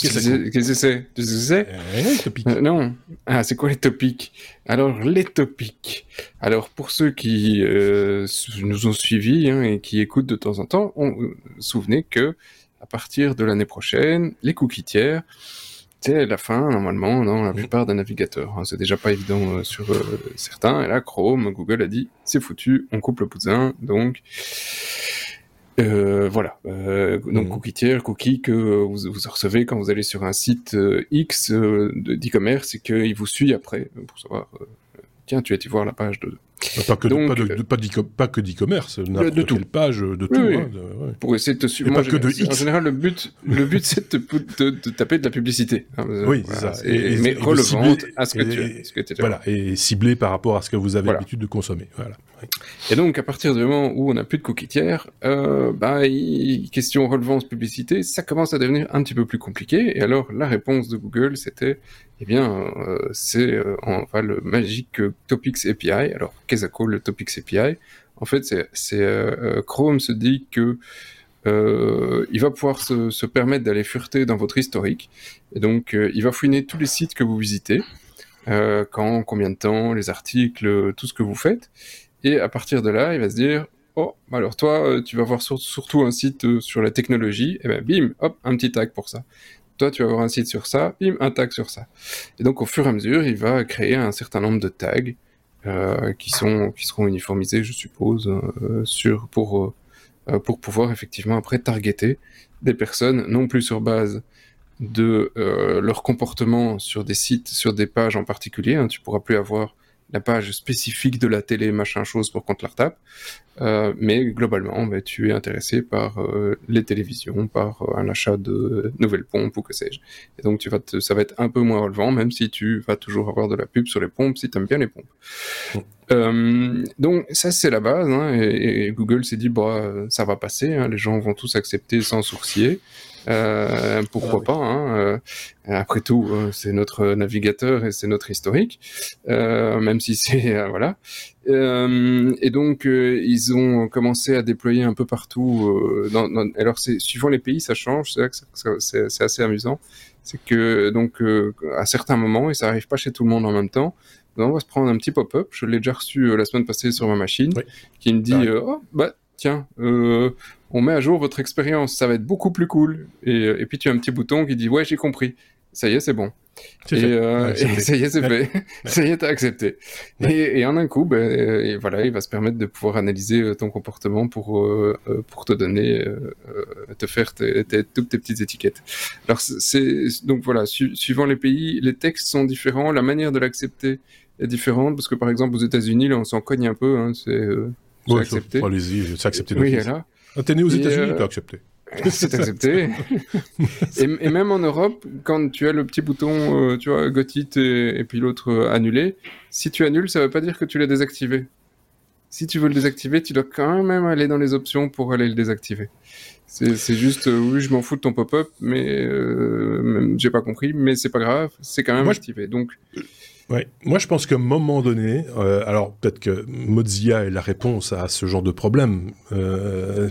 Qu'est-ce que c'est Tu sais euh, Non. Ah, c'est quoi les topics? Alors, les topics. Alors, pour ceux qui euh, nous ont suivis hein, et qui écoutent de temps en temps, on, euh, souvenez que à partir de l'année prochaine, les cookies tiers, c'est la fin, normalement, dans la plupart des navigateurs. Hein. C'est déjà pas évident sur certains. Et là, Chrome, Google a dit, c'est foutu, on coupe le poussin. Donc, euh, voilà. Euh, donc, mmh. cookie tiers, cookie que vous, vous, recevez quand vous allez sur un site euh, X d'e-commerce et qu'il vous suit après pour savoir, tiens, tu as été voir la page de pas que, Donc, pas, que d'e-commerce, de tout. page de tout. Hein, Pour essayer de te suivre. Pas que de X. En général, le but, le but c'est de, de, taper de la publicité. Hein, oui, c'est ça. Et, mais relevante à ce que, tu, as, Voilà, et ciblé par rapport à ce que vous avez l'habitude de consommer. Voilà. Et donc, à partir du moment où on n'a plus de cookies tiers, euh, bah, question relevance publicité, ça commence à devenir un petit peu plus compliqué. Et alors, la réponse de Google, c'était eh bien, euh, c'est euh, enfin, le magique Topics API. Alors, qu'est-ce que le Topics API En fait, c'est euh, Chrome se dit que il va pouvoir se, se permettre d'aller fureter dans votre historique. Et donc, il va fouiner tous les sites que vous visitez quand, combien de temps, les articles, tout ce que vous faites. Et à partir de là, il va se dire, oh, alors toi, tu vas voir surtout un site sur la technologie, et ben bim, hop, un petit tag pour ça. Toi, tu vas avoir un site sur ça, bim, un tag sur ça. Et donc, au fur et à mesure, il va créer un certain nombre de tags euh, qui sont qui seront uniformisés, je suppose, euh, pour euh, pour pouvoir effectivement après targeter des personnes non plus sur base de leur comportement sur des sites, sur des pages en particulier. Hein, tu pourras plus avoir la page spécifique de la télé, machin chose pour qu'on te la retape. Euh, mais globalement, bah, tu es intéressé par euh, les télévisions, par euh, un achat de nouvelles pompes ou que sais-je. Et donc, tu vas ça va être un peu moins relevant, même si tu vas toujours avoir de la pub sur les pompes si tu aimes bien les pompes. donc, ça, c'est la base. Hein, et, Google s'est dit, bah, ça va passer, hein, les gens vont tous accepter sans sourcier. Euh, pourquoi ah pas hein, euh, Après tout, euh, c'est notre navigateur et c'est notre historique, même si c'est voilà. et donc ils ont commencé à déployer un peu partout. Dans, alors c'est suivant les pays, ça change. C'est c'est assez amusant. C'est que donc à certains moments, et ça arrive pas chez tout le monde en même temps, on va se prendre un petit pop-up. Je l'ai déjà reçu la semaine passée sur ma machine, qui me dit oh bah tiens, euh, on met à jour votre expérience, ça va être beaucoup plus cool. Et, et, puis tu as un petit bouton qui dit ouais j'ai compris. Ça y est, c'est bon. Et, euh, ça y est, c'est fait. ça y est, t'as accepté. Et, en un coup, ben, et voilà, il va se permettre de pouvoir analyser euh, ton comportement pour euh, pour te donner, te faire tes, toutes tes petites étiquettes. Alors c'est donc voilà, suivant les pays, les textes sont différents, la manière de l'accepter est différente parce que par exemple aux États-Unis, là, on s'en cogne un peu. Hein, c'est c'est accepté. Allez-y, c'est accepté. Oui, là. Ah, t'es né aux États-Unis, euh... t'as accepté. c'est accepté. et, même en Europe, quand tu as le petit bouton, euh, tu vois, got it et, puis l'autre euh, annulé, si tu annules, ça veut pas dire que tu l'as désactivé. Si tu veux le désactiver, tu dois quand même aller dans les options pour aller le désactiver. C'est juste, euh, oui, je m'en fous de ton pop-up, mais j'ai pas compris, mais c'est pas grave, c'est quand même activé. Donc, Ouais. Moi, je pense qu'à un moment donné, euh, alors peut-être que Mozilla est la réponse à ce genre de problème, euh,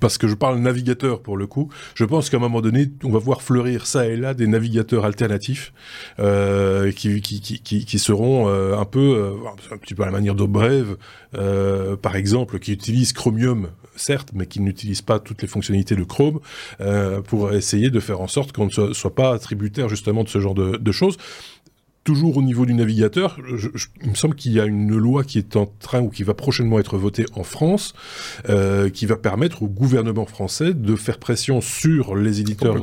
parce que je parle navigateur pour le coup. Je pense qu'à un moment donné, on va voir fleurir ça et là des navigateurs alternatifs euh, qui, qui, qui, qui, seront euh, un peu, euh, un petit peu à la manière d'Obreve, par exemple, qui utilisent Chromium certes, mais qui n'utilisent pas toutes les fonctionnalités de Chrome, pour essayer de faire en sorte qu'on ne soit, soit, pas tributaire justement de ce genre de, de choses toujours au niveau du navigateur, il me semble qu'il y a une loi qui est en train ou qui va prochainement être votée en France, euh, qui va permettre au gouvernement français de faire pression sur les éditeurs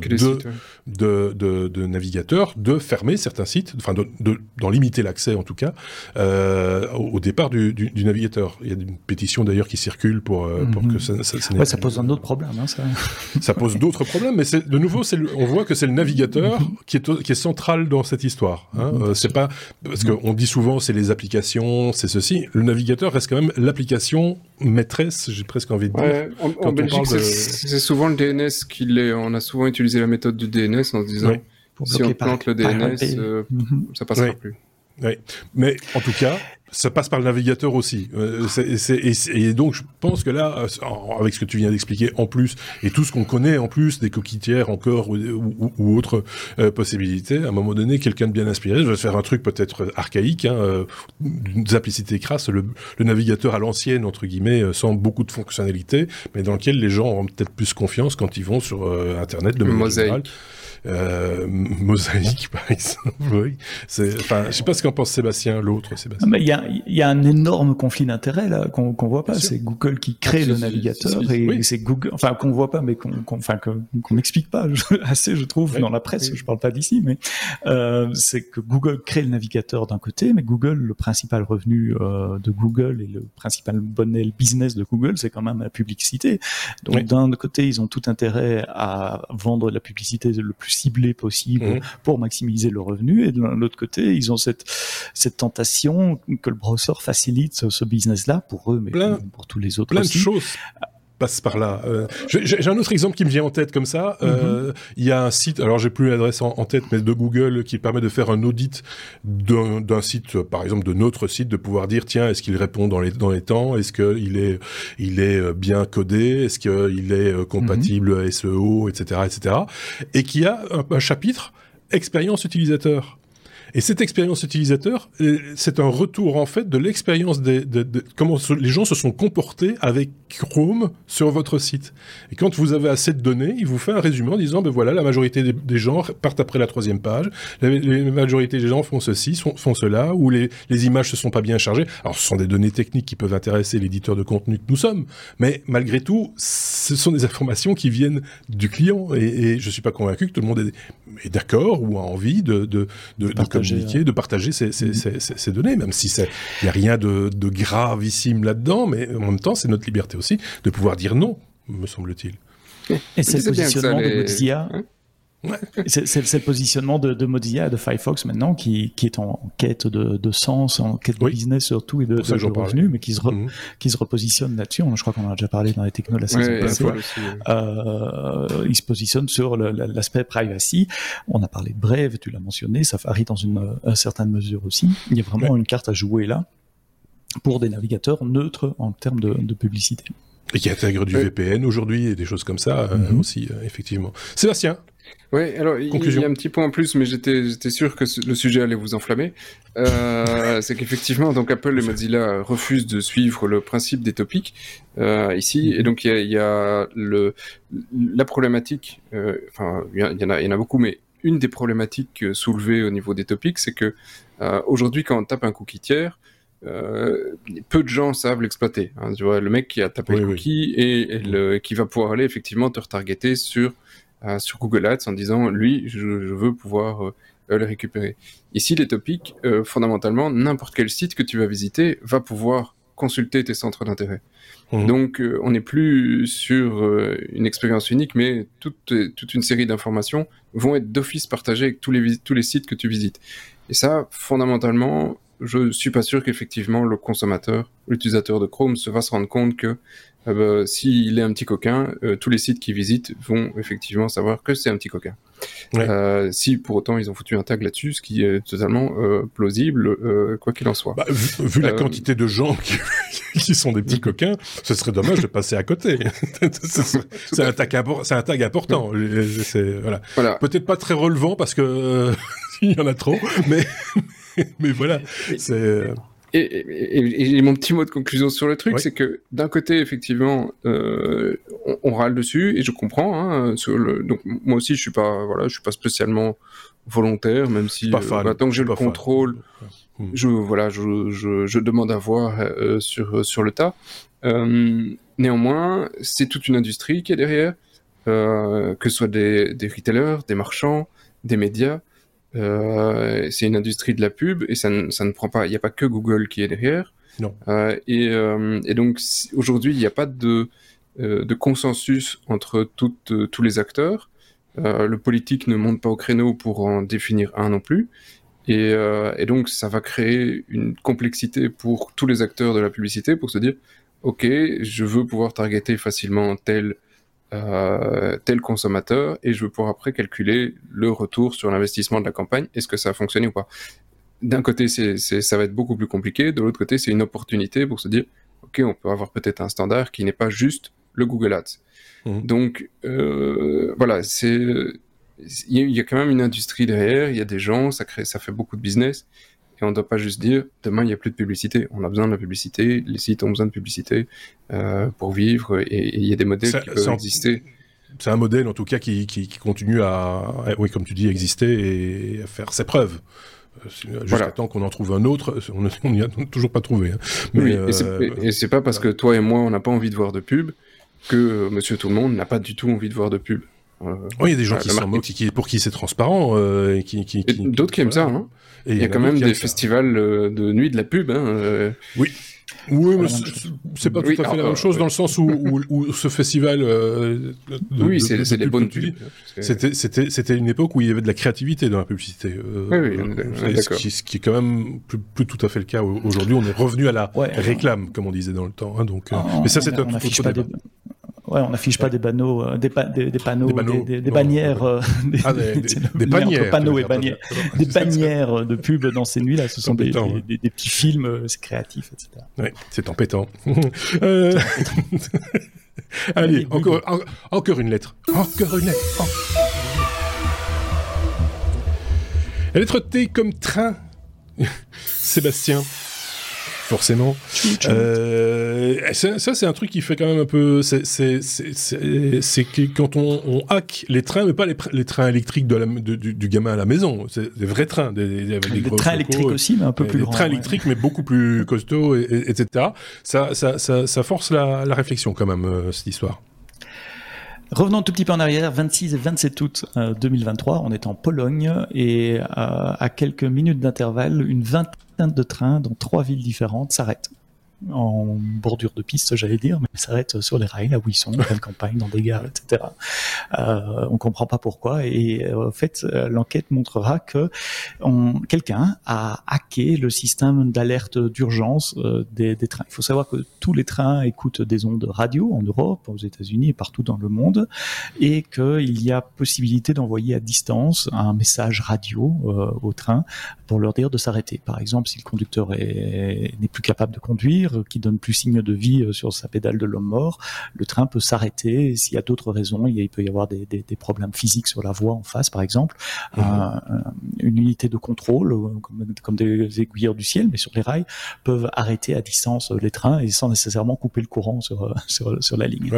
de, de, de, navigateurs de fermer certains sites, enfin d'en limiter l'accès en tout cas, euh, au, départ du, du, du, navigateur. Il y a une pétition d'ailleurs qui circule pour, euh, pour que ça... Ça, ça, ouais, ça pose un autre problème. Hein, ça. ça pose d'autres problèmes, mais de nouveau, on voit que c'est le navigateur qui est, qui est central dans cette histoire. Hein. Euh, c'est pas parce qu'on dit souvent c'est les applications, c'est ceci. Le navigateur reste quand même l'application maîtresse, j'ai presque envie de dire. en, Belgique, c'est souvent le DNS qui l'est. On a souvent utilisé la méthode du DNS en se disant si on plante le DNS, euh, mhm. ça passera plus. Oui. Mais en tout cas, ça passe par le navigateur aussi. Euh, et, donc, je pense que là, euh, avec ce que tu viens d'expliquer en plus, et tout ce qu'on connaît en plus, des coquitières encore ou, ou, autres euh, possibilités, à un moment donné, quelqu'un de bien inspiré, je vais faire un truc peut-être archaïque, hein, d'une simplicité crasse, le, navigateur à l'ancienne, entre guillemets, sans beaucoup de fonctionnalités, mais dans lequel les gens ont peut-être plus confiance quand ils vont sur Internet de manière générale. Euh, mosaïque, par exemple. oui. Enfin, je sais pas ce qu'en pense Sébastien, l'autre Sébastien. Ah, il y, a, y, a, un énorme conflit d'intérêts là qu'on qu voit pas. C'est Google qui crée le navigateur et c'est Google, enfin qu'on voit pas, mais qu'on enfin qu'on n'explique pas assez, je trouve, dans la presse. Je parle pas d'ici, mais euh, c'est que Google crée le navigateur d'un côté, mais Google, le principal revenu euh, de Google et le principal bonnet business de Google, c'est quand même la publicité. Donc d'un côté, ils ont tout intérêt à vendre la publicité le plus ciblé possible mmh. pour maximiser le revenu. Et de l'autre côté, ils ont cette, cette tentation que le browser facilite ce, business-là pour eux, mais pour tous les autres plein de choses passe par là. Euh, j'ai un autre exemple qui me vient en tête comme ça. Euh, mm-hmm. Il y a un site, alors j'ai plus l'adresse en, tête, mais de Google qui permet de faire un audit d'un site, par exemple de notre site, de pouvoir dire tiens est-ce qu'il répond dans les dans les temps, est-ce qu'il est il est euh, bien codé, est-ce qu'il est compatible mm-hmm. SEO, etc., etc. Et qui a un chapitre expérience utilisateur. Et cette expérience utilisateur, euh, c'est un retour en fait de l'expérience des, de, de, comment les gens se sont comportés avec Chrome sur votre site. Et quand vous avez assez de données, il vous fait un résumé en disant, ben voilà, la majorité des, gens partent après la troisième page, la, majorité des gens font ceci, font cela, ou les, les images se sont pas bien chargées. Alors ce sont des données techniques qui peuvent intéresser l'éditeur de contenu que nous sommes, mais malgré tout, ce sont des informations qui viennent du client. Et, et je suis pas convaincu que tout le monde est, est d'accord ou a envie de, de, de, de communiquer, de partager ces, ces, mm-hmm. ces, ces, données, même si il n'y a rien de, de gravissime là-dedans, mais en même temps, c'est notre liberté aussi de pouvoir dire non, me semble-t-il. Et c'est le positionnement de Mozilla. Hein c'est le positionnement de, de, Mozilla et de Firefox maintenant qui, qui est en quête de, de, sens, en quête de business surtout et de, de revenus, mais qui se, qui se repositionne là-dessus. Je crois qu'on en a déjà parlé dans les technos la saison passée. Euh, il se positionne sur l'aspect privacy. On a parlé de Brave, tu l'as mentionné, Safari dans une, une, certaine mesure aussi. Il y a vraiment une carte à jouer là pour des navigateurs neutres en termes de, de publicité. Et qui intègre du VPN aujourd'hui et des choses comme ça euh, mm-hmm. aussi, euh, effectivement. Sébastien oui, alors il y a un petit point en plus, mais j'étais sûr que le sujet allait vous enflammer. Euh, c'est qu'effectivement, donc Apple et Mozilla refusent de suivre le principe des topics euh, ici, et donc il y a, y a le, la problématique. Euh, enfin, il y, en a, il y en a beaucoup, mais une des problématiques soulevées au niveau des topics, c'est que aujourd'hui, quand on tape un cookie tiers, euh, peu de gens savent l'exploiter. Hein, tu vois, le mec qui a tapé le cookie et, et le, qui va pouvoir aller effectivement te retargeter sur sur Google Ads en disant lui, je, veux pouvoir euh, le récupérer. Ici, les topics, euh, fondamentalement, n'importe quel site que tu vas visiter va pouvoir consulter tes centres d'intérêt. Mmh. Donc, euh, on n'est plus sur une expérience unique, mais toute, toute une série d'informations vont être d'office partagées avec tous les, tous les sites que tu visites. Et ça, fondamentalement, je suis pas sûr qu'effectivement le consommateur, l'utilisateur de Chrome se va se rendre compte que euh, s'il est un petit coquin, euh, tous les sites qu'il visite vont effectivement savoir que c'est un petit coquin. Euh, si pour autant ils ont foutu un tag là-dessus, ce qui est totalement plausible, quoi qu'il en soit. Bah, vu, la quantité de gens qui, sont des petits coquins, ce serait dommage de passer à côté. c'est un tag, un tag important. voilà. voilà. Peut-être pas très relevant parce que il y en a trop, mais mais voilà, c'est. Et, mon petit mot de conclusion sur le truc, c'est que d'un côté, effectivement, euh, on, râle dessus et je comprends. Hein, sur le, donc moi aussi, je suis pas, voilà, je suis pas spécialement volontaire, même si euh, tant que j'ai le contrôle, hmm. je voilà, je, je, je, demande à voir euh, sur sur le tas. Néanmoins, c'est toute une industrie qui est derrière, que ce soit des, des retailers, des marchands, des médias. Euh, c'est une industrie de la pub et ça ne, ça ne prend pas. Il n'y a pas que Google qui est derrière. Non. Euh, et, euh, et, donc aujourd'hui, il n'y a pas de, de consensus entre toutes, tous les acteurs. le politique ne monte pas au créneau pour en définir un non plus. Et, et, donc ça va créer une complexité pour tous les acteurs de la publicité pour se dire, ok, je veux pouvoir targeter facilement tel euh, tel consommateur et je veux pouvoir après calculer le retour sur l'investissement de la campagne. Est-ce que ça a fonctionné ou pas? D'un côté, c'est, ça va être beaucoup plus compliqué. De l'autre côté, c'est une opportunité pour se dire, OK, on peut avoir peut-être un standard qui n'est pas juste le Google Ads. Mmh. Donc, euh, voilà, c'est, il y, a quand même une industrie derrière, il y a des gens, ça crée, ça fait beaucoup de business. Et on ne doit pas juste dire demain il n'y a plus de publicité. On a besoin de la publicité, les sites ont besoin de publicité euh, pour vivre et il y a des modèles qui peuvent exister. C'est un modèle en tout cas qui, qui, qui, continue à, oui, comme tu dis, exister et à faire ses preuves. Euh, jusqu'à voilà. temps qu'on en trouve un autre, on n'y a toujours pas trouvé. Hein. Mais, oui, et c'est euh, pas parce que toi et moi on n'a pas envie de voir de pub que Monsieur Tout le Monde n'a pas du tout envie de voir de pub. Euh, oui, il y a des gens qui s'en moquent, qui, pour qui c'est transparent, euh, et qui, qui, qui d'autres qui aiment ça. Hein. Et il y, a quand même des festivals euh, de nuit de la pub. Hein, euh. Oui. Oui, mais c'est pas tout à fait la même chose dans le sens où, où, où ce festival. Euh, de, oui, c'est des bonnes pubs. C'était c'était une époque où il y avait de la créativité dans la publicité. Euh, oui, oui, ce, qui, ce qui est quand même plus, plus, tout à fait le cas aujourd'hui. On est revenu à la ouais, réclame, comme on disait dans le temps. Hein, donc, ah, mais ça c'est un tout autre débat. Ouais, on n'affiche pas des panneaux, euh, des, pa des, des, panneaux, des, des, des bannières, euh, ah, des, bannières, panneaux et bannières, des bannières de pub dans ces nuits-là. Ce sont des, petits films euh, créatifs, etc. Oui, c'est embêtant. euh... Allez, encore, en, encore une lettre. Encore une lettre. Oh. La lettre T comme train. Sébastien forcément. Euh, ça, c'est un truc qui fait quand même un peu. C'est que quand on, hack les trains, mais pas les, trains électriques de la, du, gamin à la maison, c'est des vrais trains, des, trains électriques aussi, mais un peu plus des grands. trains électriques, mais beaucoup plus costauds, etc. Ça, ça, ça, force la, la réflexion quand même euh, cette histoire. Revenons tout petit peu en arrière, 26 et 27 août 2023, euh, on est en Pologne et euh, à quelques minutes d'intervalle, une vingtaine de trains dans trois villes différentes s'arrêtent en bordure de piste, j'allais dire, mais s'arrête sur les rails, là où ils sont, en campagne, dans des gares, etc. Euh, on comprend pas pourquoi. Et euh, en fait, euh, l'enquête montrera que quelqu'un a hacké le système d'alerte d'urgence euh, des, des, trains. Il faut savoir que tous les trains écoutent des ondes radio en Europe, aux États-Unis et partout dans le monde, et qu'il y a possibilité d'envoyer à distance un message radio au train pour leur dire de s'arrêter. Par exemple, si le conducteur n'est plus capable de conduire, qui donne plus signe de vie euh, sur sa pédale de l'homme mort, le train peut s'arrêter. S'il y a d'autres raisons, il, peut y avoir des, problèmes physiques sur la voie en face, par exemple. Mhm. une unité de contrôle, euh, comme, des aiguilleurs du ciel, mais sur les rails, peuvent arrêter à distance les trains et sans nécessairement couper le courant sur, euh, sur, la ligne.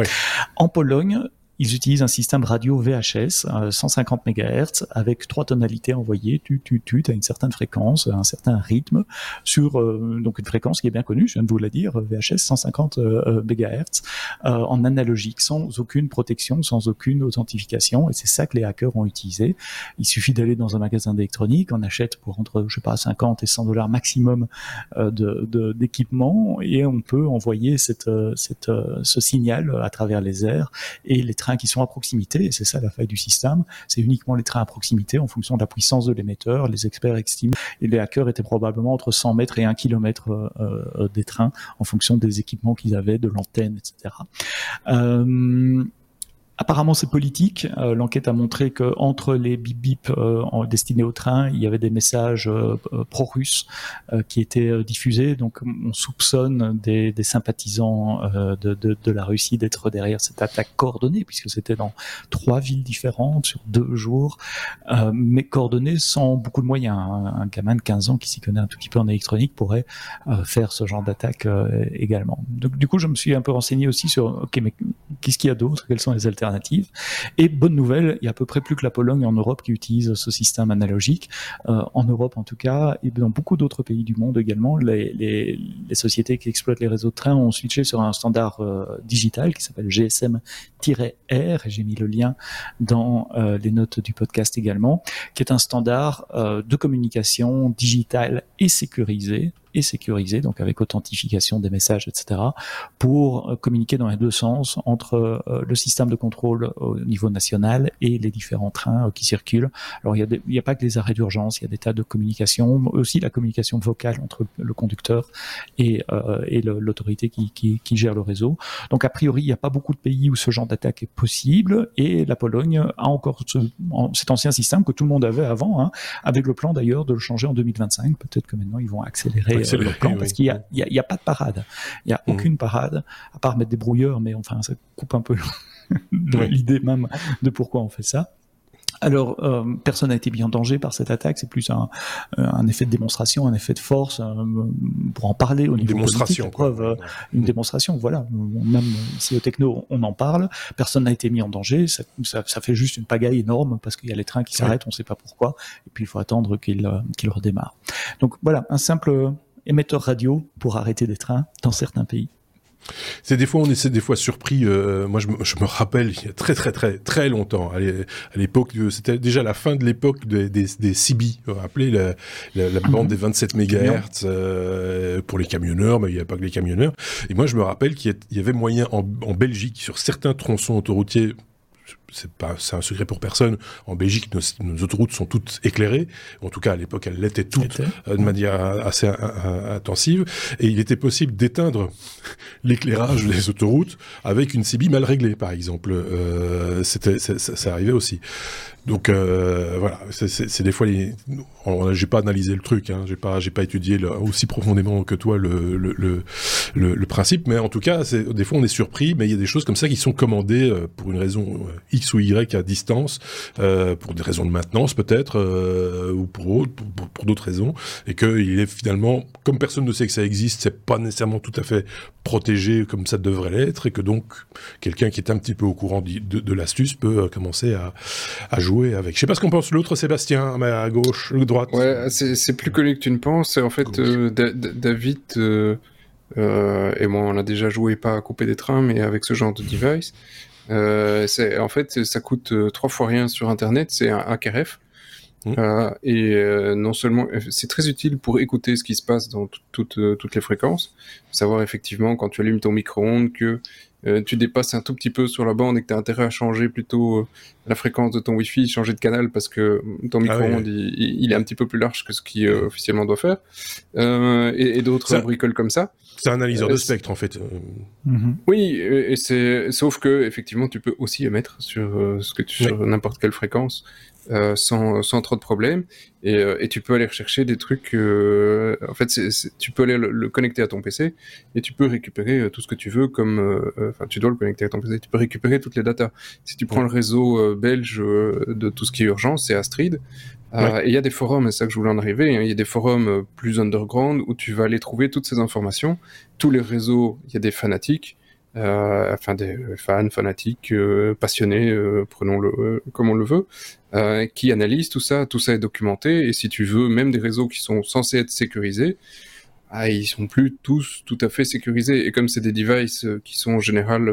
En Pologne, ils utilisent un système radio VHS, 150 MHz, avec trois tonalités envoyées, tu, tu, tu, à une certaine fréquence, un certain rythme, sur euh, donc une fréquence qui est bien connue, je viens de vous la dire, VHS 150 MHz, en analogique, sans aucune protection, sans aucune authentification, et c'est ça que les hackers ont utilisé. Il suffit d'aller dans un magasin d'électronique, on achète pour entre, je sais pas, 50 et 100 dollars maximum euh, d'équipement, et on peut envoyer euh, ce signal à travers les airs, et les trains qui sont à proximité, et c'est ça la faille du système, c'est uniquement les trains à proximité en fonction de la puissance de l'émetteur. Les experts estiment, et les hackers étaient probablement entre 100 mètres et 1 km euh, euh, des trains en fonction des équipements qu'ils avaient, de l'antenne, etc. Apparemment, c'est politique. Euh, l'enquête a montré que entre les bip bip euh, destinés au train, il y avait des messages euh, pro-russes qui étaient diffusés. Donc, on soupçonne des, sympathisants de, la Russie d'être derrière cette attaque coordonnée, puisque c'était dans trois villes différentes sur deux jours, mais coordonnée sans beaucoup de moyens. Un, gamin de 15 ans qui s'y connaît un tout petit peu en électronique pourrait faire ce genre d'attaque également. Donc, du coup, je me suis un peu renseigné aussi sur, ok, mais qu'est-ce qu'il y a d'autre? Quelles sont les alternatives? Et bonne nouvelle, il y a à peu près plus que la Pologne en Europe qui utilise ce système analogique. Euh, en Europe en tout cas, et dans beaucoup d'autres pays du monde également, les, sociétés qui exploitent les réseaux de trains ont switché sur un standard euh, digital qui s'appelle GSM-R, et j'ai mis le lien dans euh, les notes du podcast également, qui est un standard de communication digitale et sécurisé et sécurisé, donc avec authentification des messages, etc., pour euh, communiquer dans les deux sens entre euh, le système de contrôle au niveau national et les différents trains euh, qui circulent. Alors il n'y a, pas que les arrêts d'urgence, il y a des tas de communications, aussi la communication vocale entre le conducteur et, l'autorité qui, gère le réseau. Donc a priori, il n'y a pas beaucoup de pays où ce genre d'attaque est possible, et la Pologne a encore ce, cet ancien système que tout le monde avait avant, hein, avec le plan d'ailleurs de le changer en 2025. Peut-être que maintenant ils vont accélérer parce qu'il n'y a, y a, pas de parade. Il n'y a mmh. aucune parade, à part mettre des brouilleurs, mais enfin, ça coupe un peu l'idée même de pourquoi on fait ça. Alors, euh, personne n'a été mis en danger par cette attaque. C'est plus un, euh, un, effet de démonstration, un effet de force euh, pour en parler au niveau démonstration, politique. Preuve, une démonstration, voilà. Même si au techno on en parle, personne n'a été mis en danger. Ça, ça, ça, fait juste une pagaille énorme parce qu'il y a les trains qui s'arrêtent, on ne sait pas pourquoi, et puis il faut attendre qu'ils qu'ils redémarrent. Donc voilà, un simple émetteur radio pour arrêter des trains dans certains pays. C'est des fois on essaie des fois surpris. Euh, moi je me, je me, rappelle il y a très très très très longtemps à l'époque c'était déjà la fin de l'époque des, des, des CB, vous vous rappelez la, la, bande mhm. des 27 MHz euh, pour les camionneurs, mais il n'y a pas que les camionneurs. Et moi je me rappelle qu'il y avait moyen en, en Belgique sur certains tronçons autoroutiers c'est pas, c'est un secret pour personne. En Belgique, nos, autoroutes sont toutes éclairées. En tout cas, à l'époque, elles l'étaient toutes euh, de manière assez intensive. Et il était possible d'éteindre l'éclairage des autoroutes avec une CB mal réglée, par exemple. Euh, c'était, ça, arrivait aussi. Donc euh, voilà, c'est des fois les. J'ai pas analysé le truc, hein, j'ai pas, j'ai pas étudié aussi profondément que toi le le, le, le, principe, mais en tout cas, des fois on est surpris, mais il y a des choses comme ça qui sont commandées pour une raison X X ou Y à distance pour des raisons de maintenance peut-être ou pour, pour, pour d'autres raisons. Et qu'il est finalement comme personne ne sait que ça existe, c'est pas nécessairement tout à fait protégé comme ça devrait l'être. Et que donc quelqu'un qui est un petit peu au courant de, de, l'astuce peut commencer à, à, jouer avec. Je sais pas ce qu'on pense l'autre Sébastien à gauche, à droite. Ouais, c'est plus connu que tu ne penses. En fait, David euh, et moi, on a déjà joué pas à couper des trains, mais avec ce genre de device. Euh, en fait, ça coûte euh, trois fois rien sur Internet. C'est un AKRF. Mmh. Euh, et euh, non seulement, c'est très utile pour écouter ce qui se passe dans toutes les fréquences. Savoir effectivement quand tu allumes ton micro-ondes que euh, tu dépasses un tout petit peu sur la bande et que tu as intérêt à changer plutôt euh, la fréquence de ton Wi-Fi, changer de canal parce que ton ah micro-ondes il, est un petit peu plus large que ce qui euh, officiellement doit faire, et, et d'autres bricoles comme ça. C'est un analyseur de spectre en fait. Mhm. Oui, et c'est sauf que effectivement tu peux aussi émettre sur ce que tu, sur n'importe quelle fréquence. Euh, sans, sans, trop de problèmes et, euh, et, tu peux aller rechercher des trucs euh, en fait tu peux aller le, connecter à ton PC et tu peux récupérer tout ce que tu veux comme enfin tu dois le connecter à ton PC tu peux récupérer toutes les datas si tu prends le réseau belge de tout ce qui est urgence c'est Astrid et il y a des forums, c'est ça que je voulais en arriver, hein. il y a des forums plus underground où tu vas aller trouver toutes ces informations. Tous les réseaux, il y a des fanatiques, euh, enfin des fans, fanatiques, euh, passionnés, euh, prenons-le comme on le veut, qui analysent tout ça, tout ça est documenté, et si tu veux, même des réseaux qui sont censés être sécurisés, ah, ils sont plus tous tout à fait sécurisés. Et comme c'est des devices qui sont en général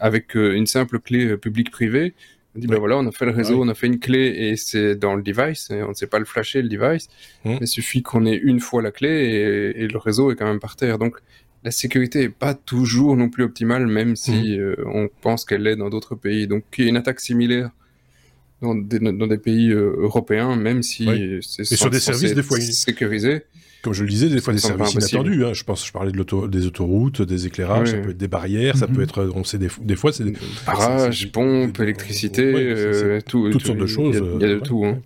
avec une simple clé publique-privée, on dit ben voilà, on a fait le réseau, on a fait une clé et c'est dans le device, et on ne sait pas le flasher le device. Mmh. Il suffit qu'on ait une fois la clé et, et, le réseau est quand même par terre. Donc la sécurité est pas toujours non plus optimale, même si mhm. euh, on pense qu'elle l'est dans d'autres pays. Donc, il y a une attaque similaire dans des, dans des pays euh, européens, même si c'est sur des services des fois sécurisé. Comme je le disais, des fois des services inattendus. Hein. Je pense, je parlais de des autoroutes, des éclairages, ça peut être des barrières, ça peut mhm. être, on sait des, des fois c'est des barrages, pompes, électricité, euh, tout, toutes sortes de choses. Il y a, de tout. Hein.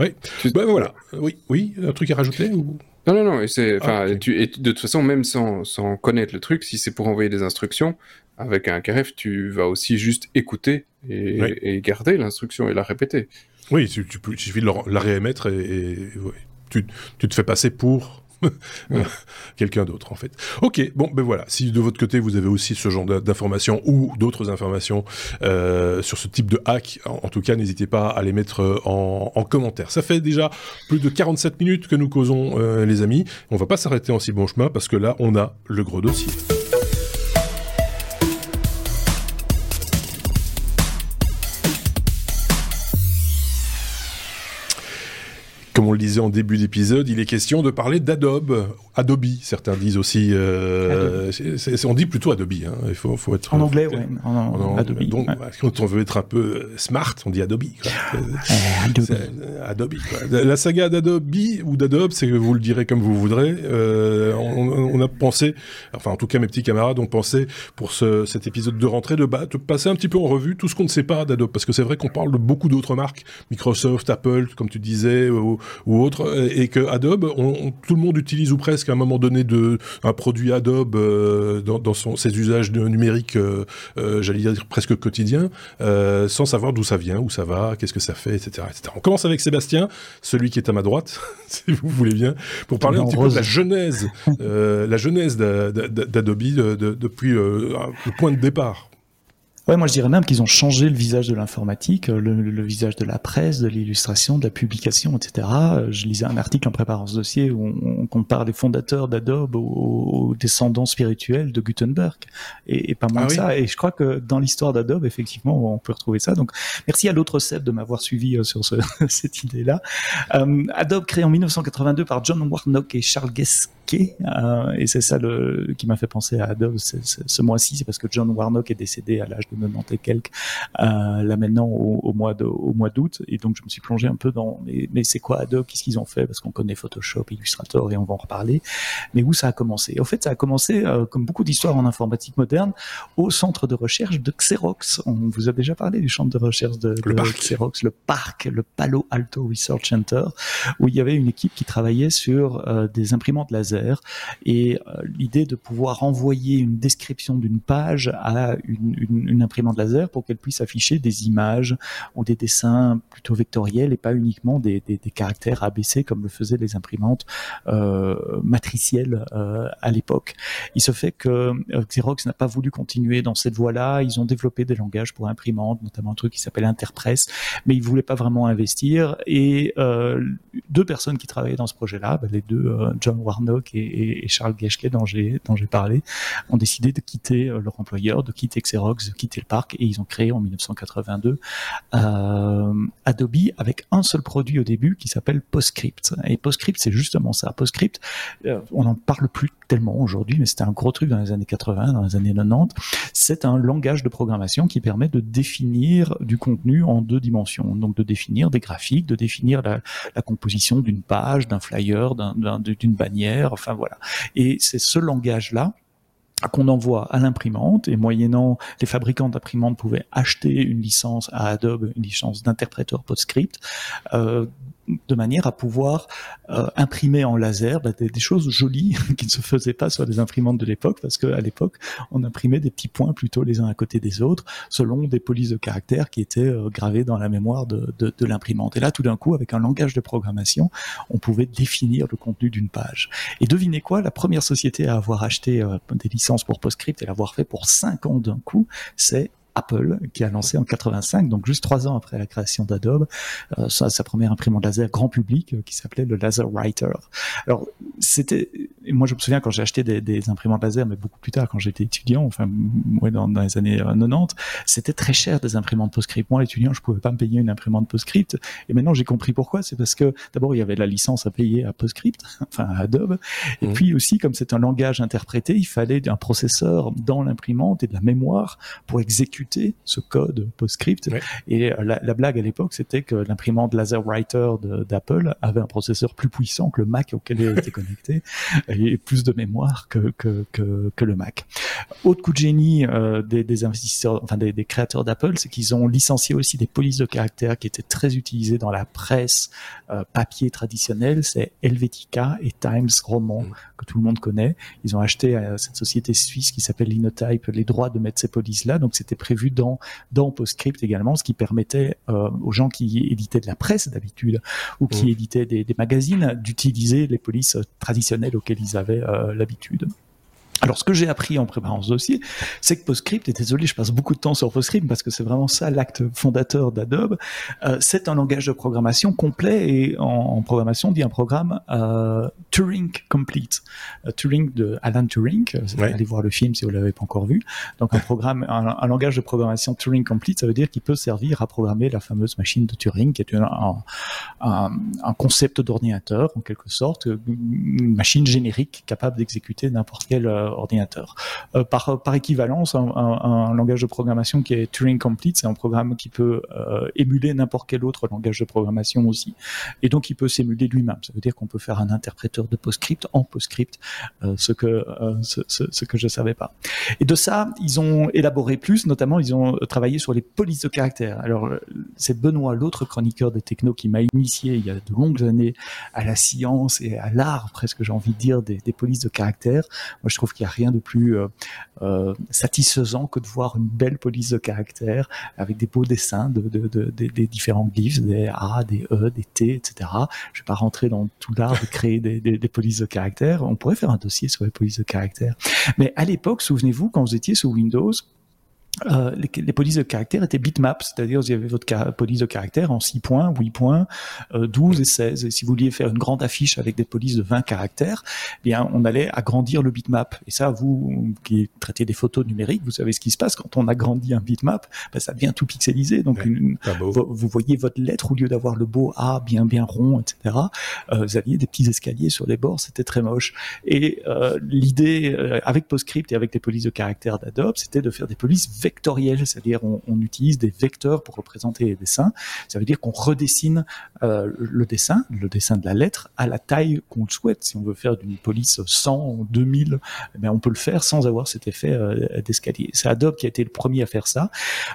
Oui. Ben voilà. Oui, oui, un truc à rajouter ou? Non, non, non, et c'est, enfin, ah, tu, et de toute façon, même sans, sans connaître le truc, si c'est pour envoyer des instructions, avec un KRF, tu vas aussi juste écouter et, et garder l'instruction et la répéter. Oui, tu, tu il suffit de la réémettre et, et tu, tu, te fais passer pour quelqu'un d'autre en fait. Ok, bon ben voilà, si de votre côté vous avez aussi ce genre d'informations ou d'autres informations euh, sur ce type de hack, en, tout cas n'hésitez pas à les mettre euh, en, en, commentaire. Ça fait déjà plus de 47 minutes que nous causons euh, les amis, on va pas s'arrêter en si bon chemin parce que là on a le gros dossier. Comme on le disait en début d'épisode, il est question de parler d'Adobe. Adobe, certains disent aussi. Euh, on dit plutôt Adobe. Hein. Il faut, faut être. En anglais, oui. En, Adobe. Donc, quand on veut être un peu smart, on dit Adobe. Quoi. Adobe. La saga d'Adobe ou d'Adobe, c'est que vous le direz comme vous voudrez. Euh, on, a pensé, enfin en tout cas mes petits camarades ont pensé pour ce, cet épisode de rentrée de, de passer un petit peu en revue tout ce qu'on ne sait pas d'Adobe, parce que c'est vrai qu'on parle de beaucoup d'autres marques, Microsoft, Apple, comme tu disais, ou, ou autres, et que Adobe, on, tout le monde utilise ou presque à un moment donné de un produit Adobe euh, dans, dans son, ses usages numériques, euh, euh, j'allais dire presque quotidiens, sans savoir d'où ça vient, où ça va, qu'est-ce que ça fait, etc., etc. On commence avec Sébastien, celui qui est à ma droite, si vous voulez bien, pour parler un petit peu de la genèse, la genèse d'Adobe depuis le point de départ. Ouais, moi je dirais même qu'ils ont changé le visage de l'informatique, euh, le, visage de la presse, de l'illustration, de la publication, etc. Euh, je lisais un article en préparant ce dossier où on, compare les fondateurs d'Adobe aux, descendants spirituels de Gutenberg, et, pas moins ah que ça. Et je crois que dans l'histoire d'Adobe, effectivement, on peut retrouver ça. Donc merci à l'autre Seb de m'avoir suivi euh, sur ce, cette idée-là. Adobe créé en 1982 par John Warnock et Charles Euh, et c'est ça le, qui m'a fait penser à Adobe ce mois-ci, c'est parce que John Warnock est décédé à l'âge de 90 et quelques, euh, là maintenant au, mois de, au mois d'août, et donc je me suis plongé un peu dans mais, mais c'est quoi Adobe, qu'est-ce qu'ils ont fait? Parce qu'on connaît Photoshop, Illustrator, et on va en reparler. Mais où ça a commencé? En fait, ça a commencé, euh, comme beaucoup d'histoires en informatique moderne, au centre de recherche de Xerox. On vous a déjà parlé du centre de recherche de, Xerox, le parc, le Palo Alto Research Center, où il y avait une équipe qui travaillait sur euh, des imprimantes laser et l'idée de pouvoir envoyer une description d'une page à une, imprimante laser pour qu'elle puisse afficher des images ou des dessins plutôt vectoriels et pas uniquement des, caractères ABC comme le faisaient les imprimantes euh, matricielles euh, à l'époque. Il se fait que euh, Xerox n'a pas voulu continuer dans cette voie-là. Ils ont développé des langages pour imprimantes, notamment un truc qui s'appelle Interpress, mais ils voulaient pas vraiment investir. Et euh, deux personnes qui travaillaient dans ce projet-là, bah, les deux, euh, John Warnock et, Charles Geschke dont j'ai dont j'ai parlé, ont décidé de quitter leur employeur, de quitter Xerox, de quitter le parc, et ils ont créé en 1982 Adobe avec un seul produit au début qui s'appelle PostScript. Et PostScript, c'est justement ça. PostScript, on n'en parle plus tellement aujourd'hui, mais c'était un gros truc dans les années 80, dans les années 90. C'est un langage de programmation qui permet de définir du contenu en deux dimensions. Donc de définir des graphiques, de définir la, composition d'une page, d'un flyer, d'une bannière, enfin voilà. Et c'est ce langage-là qu'on envoie à l'imprimante et moyennant les fabricants d'imprimantes pouvaient acheter une licence à Adobe, une licence d'interpréteur PostScript, euh, de manière à pouvoir euh, imprimer en laser bah, des, choses jolies qui ne se faisaient pas sur les imprimantes de l'époque, parce qu'à l'époque, on imprimait des petits points plutôt les uns à côté des autres, selon des polices de caractères qui étaient euh, gravées dans la mémoire de, de, l'imprimante. Et là, tout d'un coup, avec un langage de programmation, on pouvait définir le contenu d'une page. Et devinez quoi, la première société à avoir acheté euh, des licences pour PostScript et l'avoir fait pour 5 ans d'un coup, c'est Apple qui a lancé en 85, donc juste trois ans après la création d'Adobe, euh, sa, sa, première imprimante laser grand public euh, qui s'appelait le Laser Writer. Alors c'était, moi je me souviens quand j'ai acheté des, des, imprimantes laser, mais beaucoup plus tard quand j'étais étudiant, enfin ouais, dans, dans, les années 90, euh, c'était très cher des imprimantes PostScript. Moi étudiant, je pouvais pas me payer une imprimante PostScript, et maintenant j'ai compris pourquoi. C'est parce que d'abord il y avait la licence à payer à PostScript, enfin à Adobe, et mmh. puis aussi comme c'est un langage interprété, il fallait un processeur dans l'imprimante et de la mémoire pour exécuter ce code PostScript. Et euh, la, blague à l'époque, c'était que l'imprimante Laser Writer d'Apple avait un processeur plus puissant que le Mac auquel elle était connectée et plus de mémoire que, que, que, le Mac. Autre coup de génie euh, des, investisseurs, enfin des, créateurs d'Apple, c'est qu'ils ont licencié aussi des polices de caractère qui étaient très utilisées dans la presse euh, papier traditionnelle. C'est Helvetica et Times Roman mm. que tout le monde connaît. Ils ont acheté à cette société suisse qui s'appelle Linotype les droits de mettre ces polices là. Donc c'était prévu dans, dans PostScript également, ce qui permettait euh, aux gens qui éditaient de la presse d'habitude ou qui mmh. éditaient des, des magazines d'utiliser les polices traditionnelles auxquelles ils avaient euh, l'habitude. Alors, ce que j'ai appris en préparant ce dossier, c'est que PostScript, et désolé, je passe beaucoup de temps sur PostScript parce que c'est vraiment ça l'acte fondateur d'Adobe, euh, c'est un langage de programmation complet et en, programmation on dit un programme euh, Turing Complete. Euh, Turing de Alan Turing, allez voir le film si vous l'avez pas encore vu. Donc un programme, un, langage de programmation Turing Complete, ça veut dire qu'il peut servir à programmer la fameuse machine de Turing, qui est un, un concept d'ordinateur en quelque sorte, une machine générique capable d'exécuter n'importe quel ordinateur. Euh, par, par équivalence, un, langage de programmation qui est Turing Complete, c'est un programme qui peut euh, émuler n'importe quel autre langage de programmation aussi. Et donc, il peut s'émuler lui-même. Ça veut dire qu'on peut faire un interpréteur de PostScript en PostScript, euh, ce que ce, ce, que je savais pas. Et de ça, ils ont élaboré plus, notamment ils ont travaillé sur les polices de caractère. Alors, c'est Benoît, l'autre chroniqueur des technos, qui m'a initié il y a de longues années à la science et à l'art, presque j'ai envie de dire, des, des polices de caractère. Moi, je trouve qu'il n'y a rien de plus euh, euh, satisfaisant que de voir une belle police de caractère avec des beaux dessins de, des différents glyphes, des A, des E, des T, etc. Je vais pas rentrer dans tout l'art de créer des, des, polices de caractère. On pourrait faire un dossier sur les polices de caractère. Mais à l'époque, souvenez-vous, quand vous étiez sous Windows, euh, les, polices de caractère étaient bitmap, c'est-à-dire vous avez votre police de caractère en 6 points, 8 points, 12 et 16. Et si vous vouliez faire une grande affiche avec des polices de 20 caractères, eh bien on allait agrandir le bitmap. Et ça, vous qui traitez des photos numériques, vous savez ce qui se passe quand on agrandit un bitmap, ben, ça devient tout pixelisé. Donc vous, voyez votre lettre au lieu d'avoir le beau A bien bien rond, etc. Euh, vous aviez des petits escaliers sur les bords, c'était très moche. Et euh, l'idée avec PostScript et avec les polices de caractère d'Adobe, c'était de faire des polices vectoriel, c'est-à-dire on, on, utilise des vecteurs pour représenter les dessins. Ça veut dire qu'on redessine euh, le dessin, le dessin de la lettre, à la taille qu'on le souhaite. Si on veut faire d'une police 100, 2000, eh bien on peut le faire sans avoir cet effet euh, d'escalier. C'est Adobe qui a été le premier à faire ça.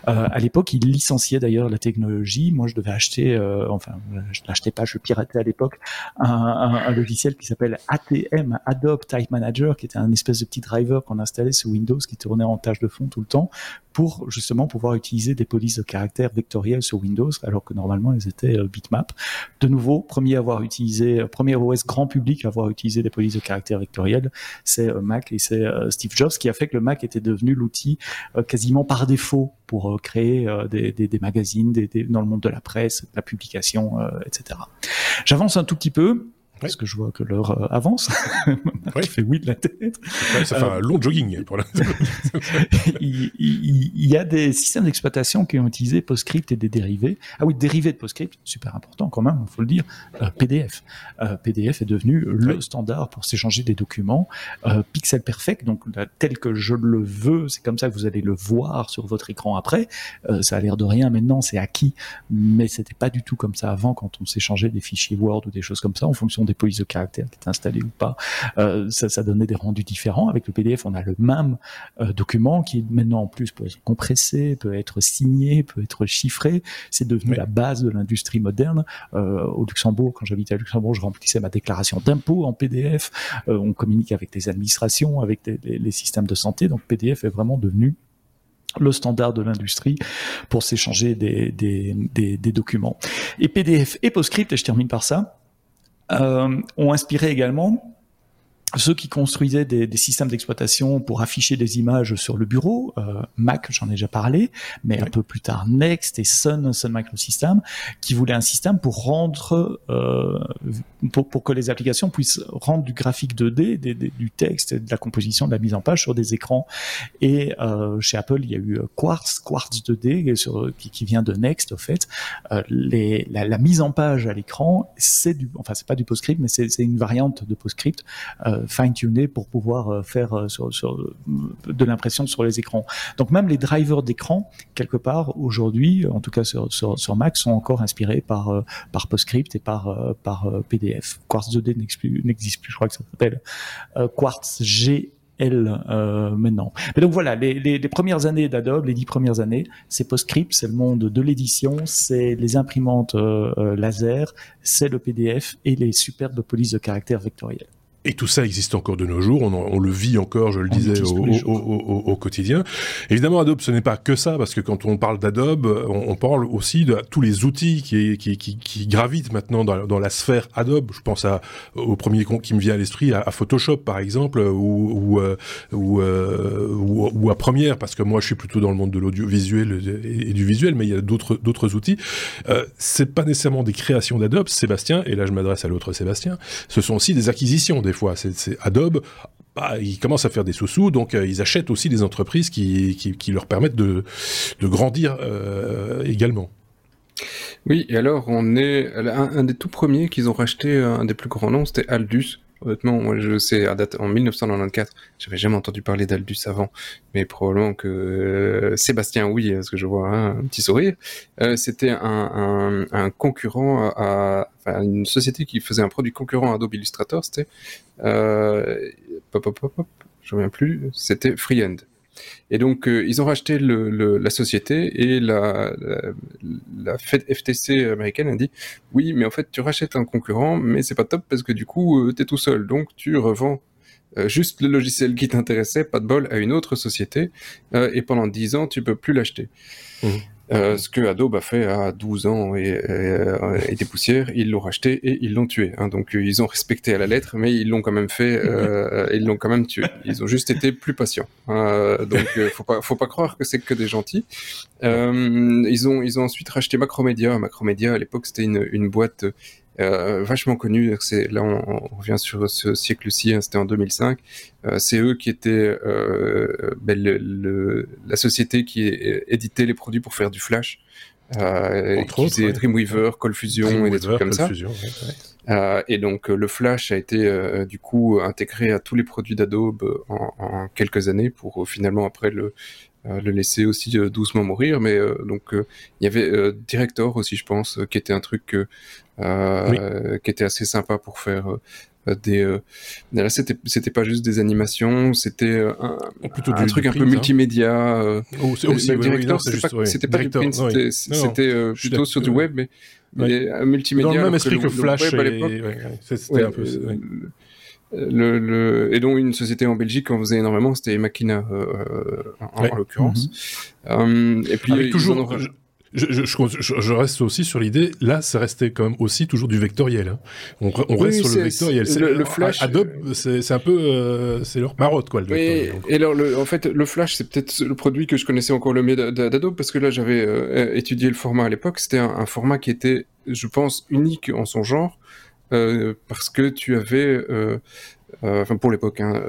Euh, à l'époque, il licenciait d'ailleurs la technologie. Moi, je devais acheter, euh, enfin, je l'achetais pas, je piratais à l'époque un, un, un, logiciel qui s'appelle ATM, Adobe Type Manager, qui était un espèce de petit driver qu'on installait sur Windows, qui tournait en tâche de fond tout le temps, pour justement pouvoir utiliser des polices de caractères vectorielles sur Windows, alors que normalement elles étaient euh, bitmap. De nouveau, premier à avoir utilisé, euh, premier OS grand public à avoir utilisé des polices de caractères vectorielles, c'est euh, Mac et c'est Steve Jobs qui a fait que le Mac était devenu l'outil quasiment par défaut pour créer des, magazines dans le monde de la presse, de la publication, etc. J'avance un tout petit peu parce que je vois que l'heure euh, avance. oui. fait oui de la tête. ça fait un long jogging. Pour la... il, il, il, y a des systèmes d'exploitation qui ont utilisé PostScript et des dérivés. Ah oui, dérivés de PostScript, super important quand même, il faut le dire. Euh, PDF. Euh, PDF est devenu le oui. standard pour s'échanger des documents. Euh, Pixel Perfect, donc tel que je le veux, c'est comme ça que vous allez le voir sur votre écran après. Euh, ça a l'air de rien maintenant, c'est acquis, mais c'était pas du tout comme ça avant quand on s'échangeait des fichiers Word ou des choses comme ça en fonction des polices de caractères qui étaient installées ou pas. Euh, ça, ça, donnait des rendus différents. Avec le PDF, on a le même euh, document qui maintenant en plus peut être compressé, peut être signé, peut être chiffré. C'est devenu oui. la base de l'industrie moderne. Euh, au Luxembourg, quand j'habitais à Luxembourg, je remplissais ma déclaration d'impôt en PDF. On communique avec les administrations, avec les, les, les systèmes de santé. Donc PDF est vraiment devenu le standard de l'industrie pour s'échanger des, des, des, des, documents. Et PDF et PostScript, et je termine par ça, euh, ont inspiré également ceux qui construisaient des, des systèmes d'exploitation pour afficher des images sur le bureau, euh, Mac, j'en ai déjà parlé, mais oui. un peu plus tard Next et Sun, Sun Microsystem, qui voulaient un système pour rendre, euh, pour, pour, que les applications puissent rendre du graphique 2D, des, des, du texte, de la composition, de la mise en page sur des écrans. Et euh, chez Apple, il y a eu Quartz, Quartz 2D, sur, qui, qui, vient de Next, au fait. Euh, les, la, la, mise en page à l'écran, c'est du, enfin c'est pas du PostScript, mais c'est une variante de PostScript. Euh, fine-tuner pour pouvoir euh, faire euh, de l'impression sur les écrans. Donc même les drivers d'écran, quelque part, aujourd'hui, en tout cas sur, Mac, sont encore inspirés par, euh, par PostScript et par, par PDF. Quartz 2D n'existe plus, je crois que ça s'appelle Quartz G elle maintenant. Mais donc voilà, les, premières années d'Adobe, les dix premières années, c'est PostScript, c'est le monde de l'édition, c'est les imprimantes laser, c'est le PDF et les superbes polices de caractères vectoriels. Et tout ça existe encore de nos jours, on, on le vit encore, je le on disais, au, au, au, au, quotidien. Évidemment, Adobe, ce n'est pas que ça, parce que quand on parle d'Adobe, on, on, parle aussi de tous les outils qui, qui, qui, qui gravitent maintenant dans, dans, la sphère Adobe. Je pense à, au premier qui me vient à l'esprit, à, à, Photoshop, par exemple, ou, ou, euh, ou, euh, ou, à Premiere, parce que moi, je suis plutôt dans le monde de l'audiovisuel et, et, du visuel, mais il y a d'autres outils. Euh, c'est pas nécessairement des créations d'Adobe, Sébastien, et là, je m'adresse à l'autre Sébastien, ce sont aussi des acquisitions, des fois. C'est Adobe, bah, ils commencent à faire des sous-sous, donc euh, ils achètent aussi des entreprises qui, leur permettent de, de grandir euh, également. Oui, et alors on est un, un des tout premiers qu'ils ont racheté, un des plus grands noms, c'était Aldus. Honnêtement, moi je sais, à date, en 1994, j'avais jamais entendu parler d'Aldus avant, mais probablement que euh, Sébastien, oui, parce que je vois hein, un petit sourire, euh, c'était un, concurrent à, une société qui faisait un produit concurrent à Adobe Illustrator, c'était, euh, pop, pop, pop, je ne plus, c'était Freehand. Et donc, euh, ils ont racheté le, la société et la, la, FTC américaine a dit oui, mais en fait, tu rachètes un concurrent, mais c'est pas top parce que du coup, euh, tu es tout seul. Donc, tu revends euh, juste le logiciel qui t'intéressait, pas de bol, à une autre société. Et pendant 10 ans, tu peux plus l'acheter. Mmh. Euh, ce que Adobe a fait à 12 ans et, et, et des poussières, ils l'ont racheté et ils l'ont tué. Hein. Donc euh, ils ont respecté à la lettre, mais ils l'ont quand même fait, euh, ils l'ont quand même tué. Ils ont juste été plus patients. Euh, donc euh, faut pas, faut pas croire que c'est que des gentils. Ils ont, ils ont ensuite racheté Macromedia. Macromedia à l'époque c'était une, une boîte euh, vachement connu. C'est là on, on, revient sur ce siècle-ci, hein, c'était en 2005. Euh, c'est eux qui étaient euh, ben, le, le, la société qui éditait les produits pour faire du Flash. Euh, qui faisait ouais. Dreamweaver, ColdFusion Dreamweaver, et des trucs comme ça. Ouais, ouais. et donc le Flash a été du coup intégré à tous les produits d'Adobe en, en, quelques années pour finalement après le le laisser aussi doucement mourir. Mais donc il y avait Director aussi, je pense, qui était un truc qui était assez sympa pour faire des là c'était c'était pas juste des animations c'était un, Plutôt un truc un peu hein. multimédia oh, aussi, directeur c'était pas, du print c'était plutôt sur du web mais, mais multimédia dans le même esprit que Flash c'était un peu le, le, et donc une société en Belgique en faisait énormément, c'était euh, en, l'occurrence. Mhm. euh, et puis Avec toujours, je, je, je, reste aussi sur l'idée, là, c'est resté quand même aussi toujours du vectoriel. Hein. On, on reste sur le vectoriel. Le, le, Flash, Adobe, c'est un peu, euh, c'est leur marotte quoi. Le oui, et alors, le, en fait, le Flash, c'est peut-être le produit que je connaissais encore le mieux d'Adobe parce que là, j'avais euh, étudié le format à l'époque. C'était un, un, format qui était, je pense, unique en son genre euh, parce que tu avais, euh, euh, enfin pour l'époque, hein,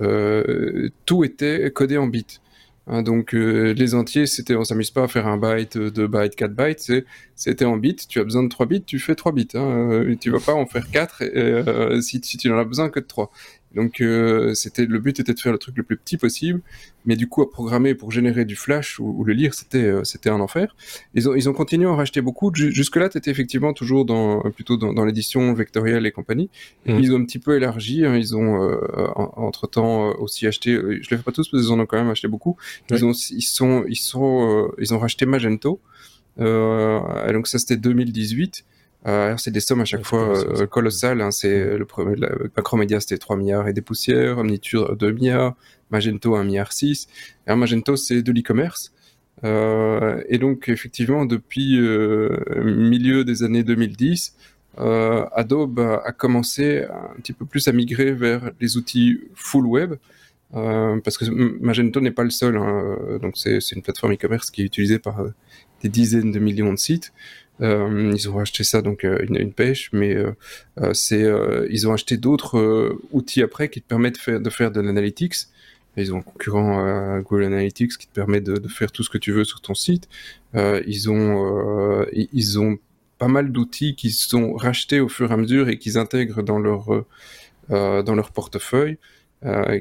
tout était codé en bits. Hein, donc les entiers, c'était, on s'amuse pas à faire un byte, deux bytes, quatre bytes, c'était en bits. Tu as besoin de 3 bits, tu fais 3 bits. Hein, tu vas pas en faire 4 si, si, tu n'en as besoin que de 3. Donc euh, c'était le but était de faire le truc le plus petit possible, mais du coup à programmer pour générer du flash ou, le lire c'était euh, c'était un enfer. Ils ont ils ont continué à en racheter beaucoup. Jusque là tu étais effectivement toujours dans plutôt dans, dans l'édition vectorielle et compagnie. Mmh. Ils ont un petit peu élargi. Hein, ils ont euh, entre temps aussi acheté. Je les fais pas tous parce qu'ils en ont quand même acheté beaucoup. Ils ont ils sont ils sont ils ont racheté Magento. donc ça c'était 2018. Euh, c'est des sommes à chaque fois euh, colossales. Hein, c'est le premier, Macromedia c'était 3 milliards et des poussières, Omniture 2 milliards, Magento 1 milliard 6. Et Magento c'est de l'e-commerce. Euh, et donc effectivement depuis milieu des années 2010, euh, Adobe a, commencé un petit peu plus à migrer vers les outils full web. parce que Magento n'est pas le seul, hein, donc c'est une plateforme e-commerce qui est utilisée par des dizaines de millions de sites. Euh, ils ont acheté ça donc euh, une, une, pêche, mais euh, c'est euh, ils ont acheté d'autres outils après qui te permettent de faire de, faire de l'analytics. Ils ont un concurrent Google Analytics qui te permet de, de, faire tout ce que tu veux sur ton site. ils ont ils ont pas mal d'outils qui sont rachetés au fur et à mesure et qu'ils intègrent dans leur dans leur portefeuille.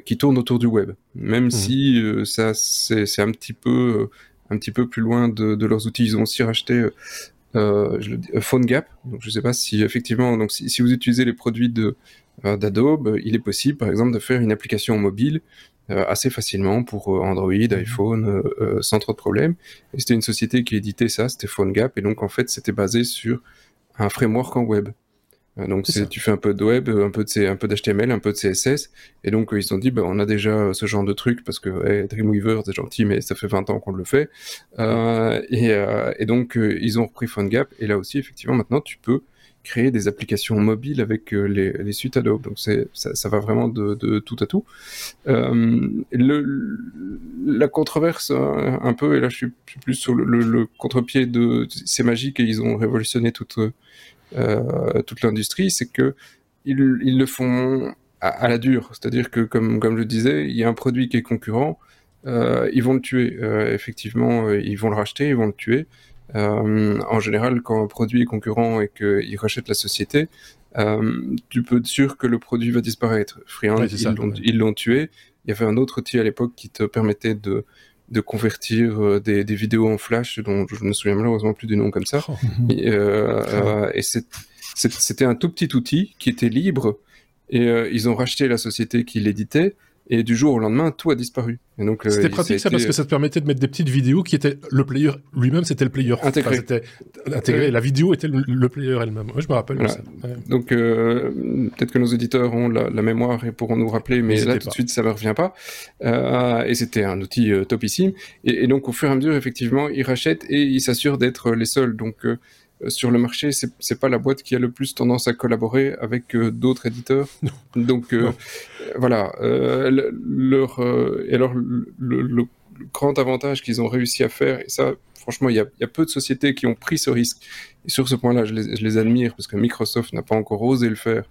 qui tournent autour du web, même mmh. si ça c'est un petit peu un petit peu plus loin de, de, leurs outils. Ils ont aussi racheté je le dis, euh, PhoneGap. Donc je ne sais pas si effectivement, donc si, si vous utilisez les produits de euh, d'Adobe, il est possible par exemple de faire une application mobile euh, assez facilement pour Android, mhm. iPhone, sans trop de problèmes. Et c'était une société qui éditait ça, c'était PhoneGap, et donc en fait c'était basé sur un framework en web. Euh, donc tu fais un peu de web, un peu de un peu d'HTML, un peu de CSS, et donc ils se sont dit bah, on a déjà ce genre de truc parce que Dreamweaver c'est gentil mais ça fait 20 ans qu'on le fait, euh, et, euh, et, donc ils ont repris PhoneGap et là aussi effectivement maintenant tu peux créer des applications mobiles avec les, les, suites Adobe. Donc c'est ça, ça, va vraiment de, de, tout à tout. Euh, le, la controverse un peu, et là je suis, plus sur le, le, le contre-pied de c'est magique et ils ont révolutionné toute euh, toute l'industrie, c'est que ils, ils, le font à, la dure. C'est-à-dire que, comme, comme je disais, il y a un produit qui est concurrent, euh, ils vont le tuer. Euh, effectivement, euh, ils vont le racheter, ils vont le tuer. Euh, en général, quand un produit est concurrent et qu'ils rachètent la société, tu peux être sûr que le produit va disparaître. Freehand, ils l'ont tué. Il y avait un autre outil à l'époque qui te permettait de de convertir euh, des, des, vidéos en flash dont je ne me souviens malheureusement plus du nom comme ça. Oh. Et, euh, euh, et c'était un tout petit outil qui était libre et euh, ils ont racheté la société qui l'éditait et du jour au lendemain, tout a disparu. donc euh, c'était pratique ça parce que ça te permettait de mettre des petites vidéos qui étaient le player lui-même, c'était le player intégré. intégré. La vidéo était le, player elle-même. Moi, je me rappelle. Donc euh, peut-être que nos éditeurs ont la, mémoire et pourront nous rappeler, mais là tout de suite ça ne revient pas. Euh, et c'était un outil topissime. Et, et, donc au fur et à mesure, effectivement, ils rachètent et ils s'assurent d'être les seuls. Donc sur le marché, c'est pas la boîte qui a le plus tendance à collaborer avec euh, d'autres éditeurs. Donc euh, voilà, leur et alors le, grand avantage qu'ils ont réussi à faire, et ça, franchement, il y a, peu de sociétés qui ont pris ce risque. Et sur ce point-là, je, les, admire parce que Microsoft n'a pas encore osé le faire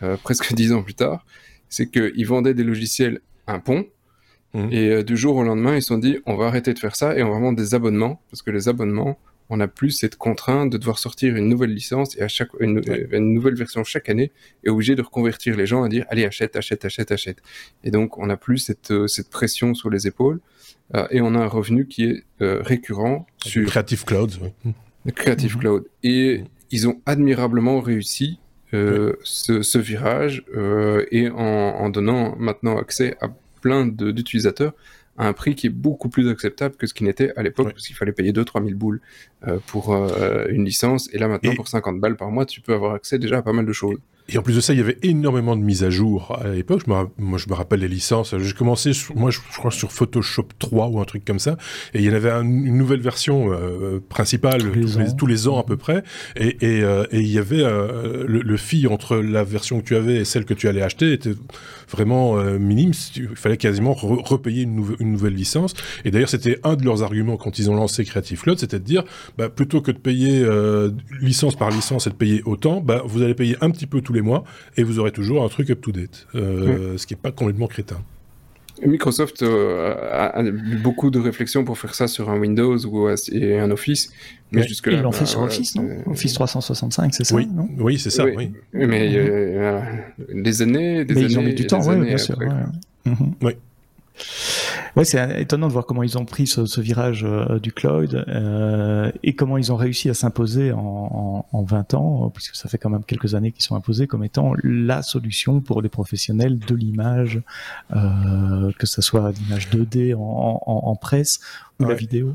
presque dix ans plus tard. C'est qu'ils vendaient des logiciels un pont. Mmh. Et du jour au lendemain, ils se sont dit, on va arrêter de faire ça et on va vendre des abonnements parce que les abonnements on n'a plus cette contrainte de devoir sortir une nouvelle licence et à chaque une, nouvelle version chaque année et obligé de reconvertir les gens à dire allez achète, achète, achète, achète. Et donc on n'a plus cette, euh, cette pression sur les épaules euh, et on a un revenu qui est euh, récurrent sur Creative Cloud. Creative mhm. Cloud. Et ils ont admirablement réussi ce, ce, virage et en, en, donnant maintenant accès à plein d'utilisateurs à un prix qui est beaucoup plus acceptable que ce qui n'était à l'époque, parce qu'il fallait payer 2-3 000 boules euh, pour euh, une licence. Et là, maintenant, pour 50 balles par mois, tu peux avoir accès déjà à pas mal de choses. Et en plus de ça, il y avait énormément de mises à jour à l'époque. Je me, moi, je me rappelle les licences. J'ai commencé, moi, je, crois sur Photoshop 3 ou un truc comme ça. Et il y en avait une nouvelle version euh, principale tous les, ans à peu près. Et, et, euh, et il y avait euh, le, le fil entre la version que tu avais et celle que tu allais acheter était vraiment minime. Il fallait quasiment repayer une, une, nouvelle licence. Et d'ailleurs, c'était un de leurs arguments quand ils ont lancé Creative Cloud, c'était de dire, bah, plutôt que de payer licence par licence et de payer autant, bah, vous allez payer un petit peu tous les mois et vous aurez toujours un truc up-to-date, euh, ce qui n'est pas complètement crétin. Microsoft euh, a, eu beaucoup de réflexions pour faire ça sur un Windows ou un Office, mais, jusque là. Ils l'ont fait bah, sur Office, non? Office 365, c'est ça Oui, oui c'est ça. Oui. Mais des années, des mais années. Ils ont mis du temps, oui, bien sûr. Oui. Ouais, c'est étonnant de voir comment ils ont pris ce, virage euh, du cloud euh, et comment ils ont réussi à s'imposer en, 20 ans, puisque ça fait quand même quelques années qu'ils sont imposés comme étant la solution pour les professionnels de l'image, euh, que ce soit l'image 2D en, presse ou la vidéo.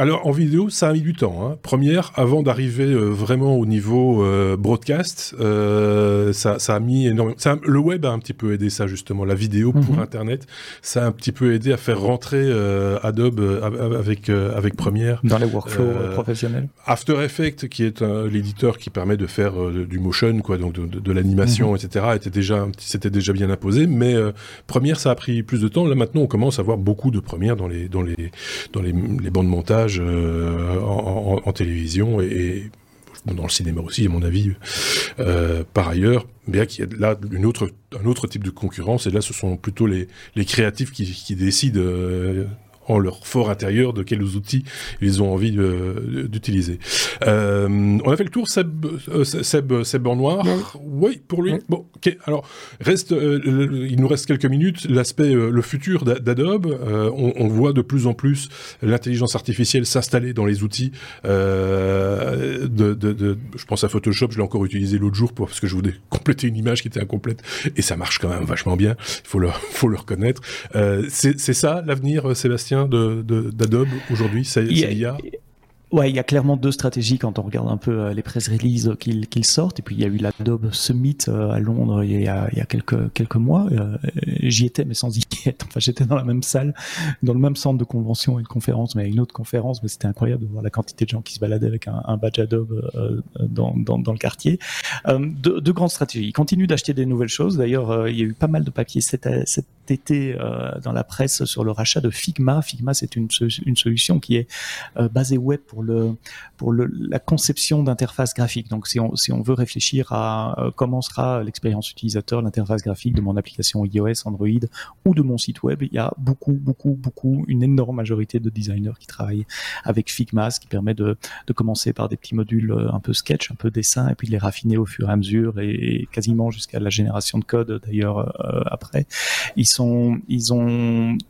Alors en vidéo, ça a mis du temps. Hein. Première, avant d'arriver euh, vraiment au niveau euh, broadcast, euh, ça, ça, a mis énormément. Ça, le web a un petit peu aidé ça justement. La vidéo pour mhm. Internet, ça a un petit peu aidé à faire rentrer Adobe avec avec Premiere dans les workflows professionnels. After Effects, qui est l'éditeur qui permet de faire du motion, quoi, donc de, l'animation, mhm. etc., était déjà c'était déjà bien imposé. Mais Premiere, ça a pris plus de temps. Là maintenant, on commence à voir beaucoup de Premiere dans les dans les dans les, les bandes montage euh, en, télévision et, dans le cinéma aussi, à mon avis. Euh, par ailleurs, bien qu'il y ait là une autre, un autre type de concurrence, et là, ce sont plutôt les, créatifs qui, qui décident euh, en leur fort intérieur de quels outils ils ont envie d'utiliser. Euh, on a fait le tour, Seb, euh, Seb, Seb Noir. Oui. pour lui. Bon, ok. Alors, reste, euh, il nous reste quelques minutes. L'aspect, le futur d'Adobe. On, voit de plus en plus l'intelligence artificielle s'installer dans les outils. De, de, je pense à Photoshop. Je l'ai encore utilisé l'autre jour pour, parce que je voulais compléter une image qui était incomplète et ça marche quand même vachement bien. Il faut le, faut le reconnaître. C'est ça l'avenir, Sébastien? d'Adobe aujourd'hui C'est l'IA Ouais, il y a clairement deux stratégies quand on regarde un peu euh, les press releases qu'ils sortent. Et puis il y a eu l'Adobe Summit euh, à Londres il y a, quelques, mois. Euh, j'y étais, mais sans y. Enfin, j'étais dans la même salle, dans le même centre de convention et de conférence, mais une autre conférence. Mais c'était incroyable de voir la quantité de gens qui se baladaient avec un, badge Adobe dans, le quartier. deux, grandes stratégies. Ils continuent d'acheter des nouvelles choses. D'ailleurs, il y a eu pas mal de papiers cet, cet été dans la presse sur le rachat de Figma. Figma, c'est une, une solution qui est basée web pour pour la conception d'interface graphique. Donc si on veut réfléchir à euh, comment sera l'expérience utilisateur, l'interface graphique de mon application iOS, Android ou de mon site web, il y a beaucoup beaucoup beaucoup une énorme majorité de designers qui travaillent avec Figma, ce qui permet de commencer par des petits modules euh, un peu sketch, un peu dessin, et puis de les raffiner au fur et à mesure et, quasiment jusqu'à la génération de code d'ailleurs euh, après. Ils ont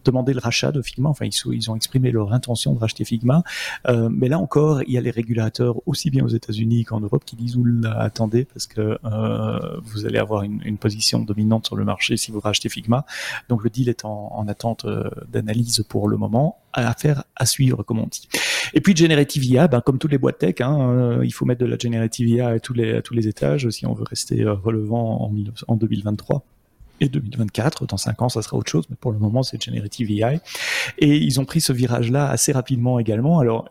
demandé le rachat de Figma, enfin ils, ont exprimé leur intention de racheter Figma, mais là encore, il y a les régulateurs aussi bien aux États-Unis qu'en Europe qui disent oula, attendez parce que euh, vous allez avoir une, position dominante sur le marché si vous rachetez Figma. Donc le deal est en, en attente euh, d'analyse pour le moment, à faire à suivre comme on dit. Et puis Generative IA, ben, comme toutes les boîtes tech, hein, euh, il faut mettre de la Generative IA à tous les, étages si on veut rester relevant en, en 2023 et 2024. Dans 5 ans, ça sera autre chose, mais pour le moment, c'est Generative AI. Et ils ont pris ce virage-là assez rapidement également. Alors,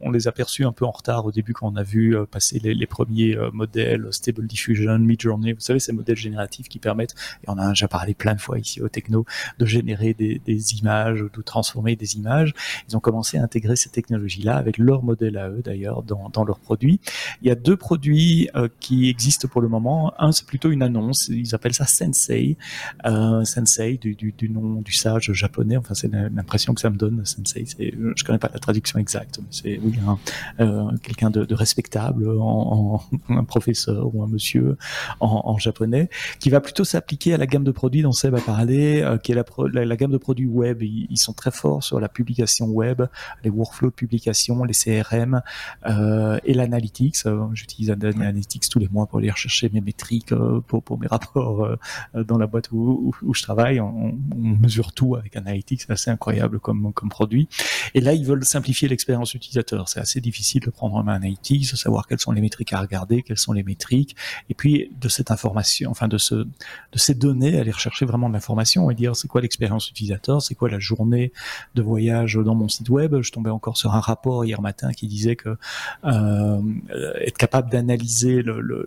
on les a perçus un peu en retard au début quand on a vu euh, passer les, premiers euh, modèles Stable Diffusion, Midjourney, vous savez, ces modèles génératifs qui permettent, et on a déjà parlé plein de fois ici au Techno, de générer des, images ou de transformer des images. Ils ont commencé à intégrer ces technologies-là avec leurs modèles à eux d'ailleurs dans, dans leurs produits. Il y a deux produits euh, qui existent pour le moment. Un, c'est plutôt une annonce, ils appellent ça Sensei, euh, sensei du, du, du, nom du sage japonais. Enfin, c'est l'impression que ça me donne. Sensei, je connais pas la traduction exacte, mais c'est bien quelqu'un de, respectable, un professeur ou un monsieur en, japonais, qui va plutôt s'appliquer à la gamme de produits dont Seb a parlé, qui est la, gamme de produits web. Ils, sont très forts sur la publication web, les workflows de publication, les CRM et l'analytics. J'utilise Analytics tous les mois pour aller rechercher mes métriques, pour, mes rapports dans la boîte où, je travaille. On, mesure tout avec Analytics, c'est assez incroyable comme produit. Et là, ils veulent simplifier l'expérience utilisateur. C'est assez difficile de prendre en main Analytics, de savoir quelles sont les métriques à regarder, quelles sont les métriques, et puis de cette information, enfin de ce, de ces données, aller rechercher vraiment de l'information et dire c'est quoi l'expérience utilisateur, c'est quoi la journée de voyage dans mon site web? Je tombais encore sur un rapport hier matin qui disait que euh, être capable d'analyser le, le,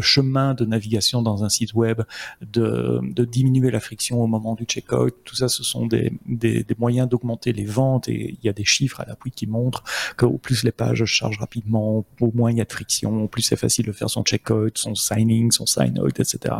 chemin de navigation dans un site web, de, de diminuer la friction au moment du checkout, tout ça, ce sont des, des, des moyens d'augmenter les ventes et il y a des chiffres à l'appui qui montrent qu'au plus les pages chargent rapidement, au moins il y a de friction, au plus c'est facile de faire son checkout, son signing, son sign-out, etc.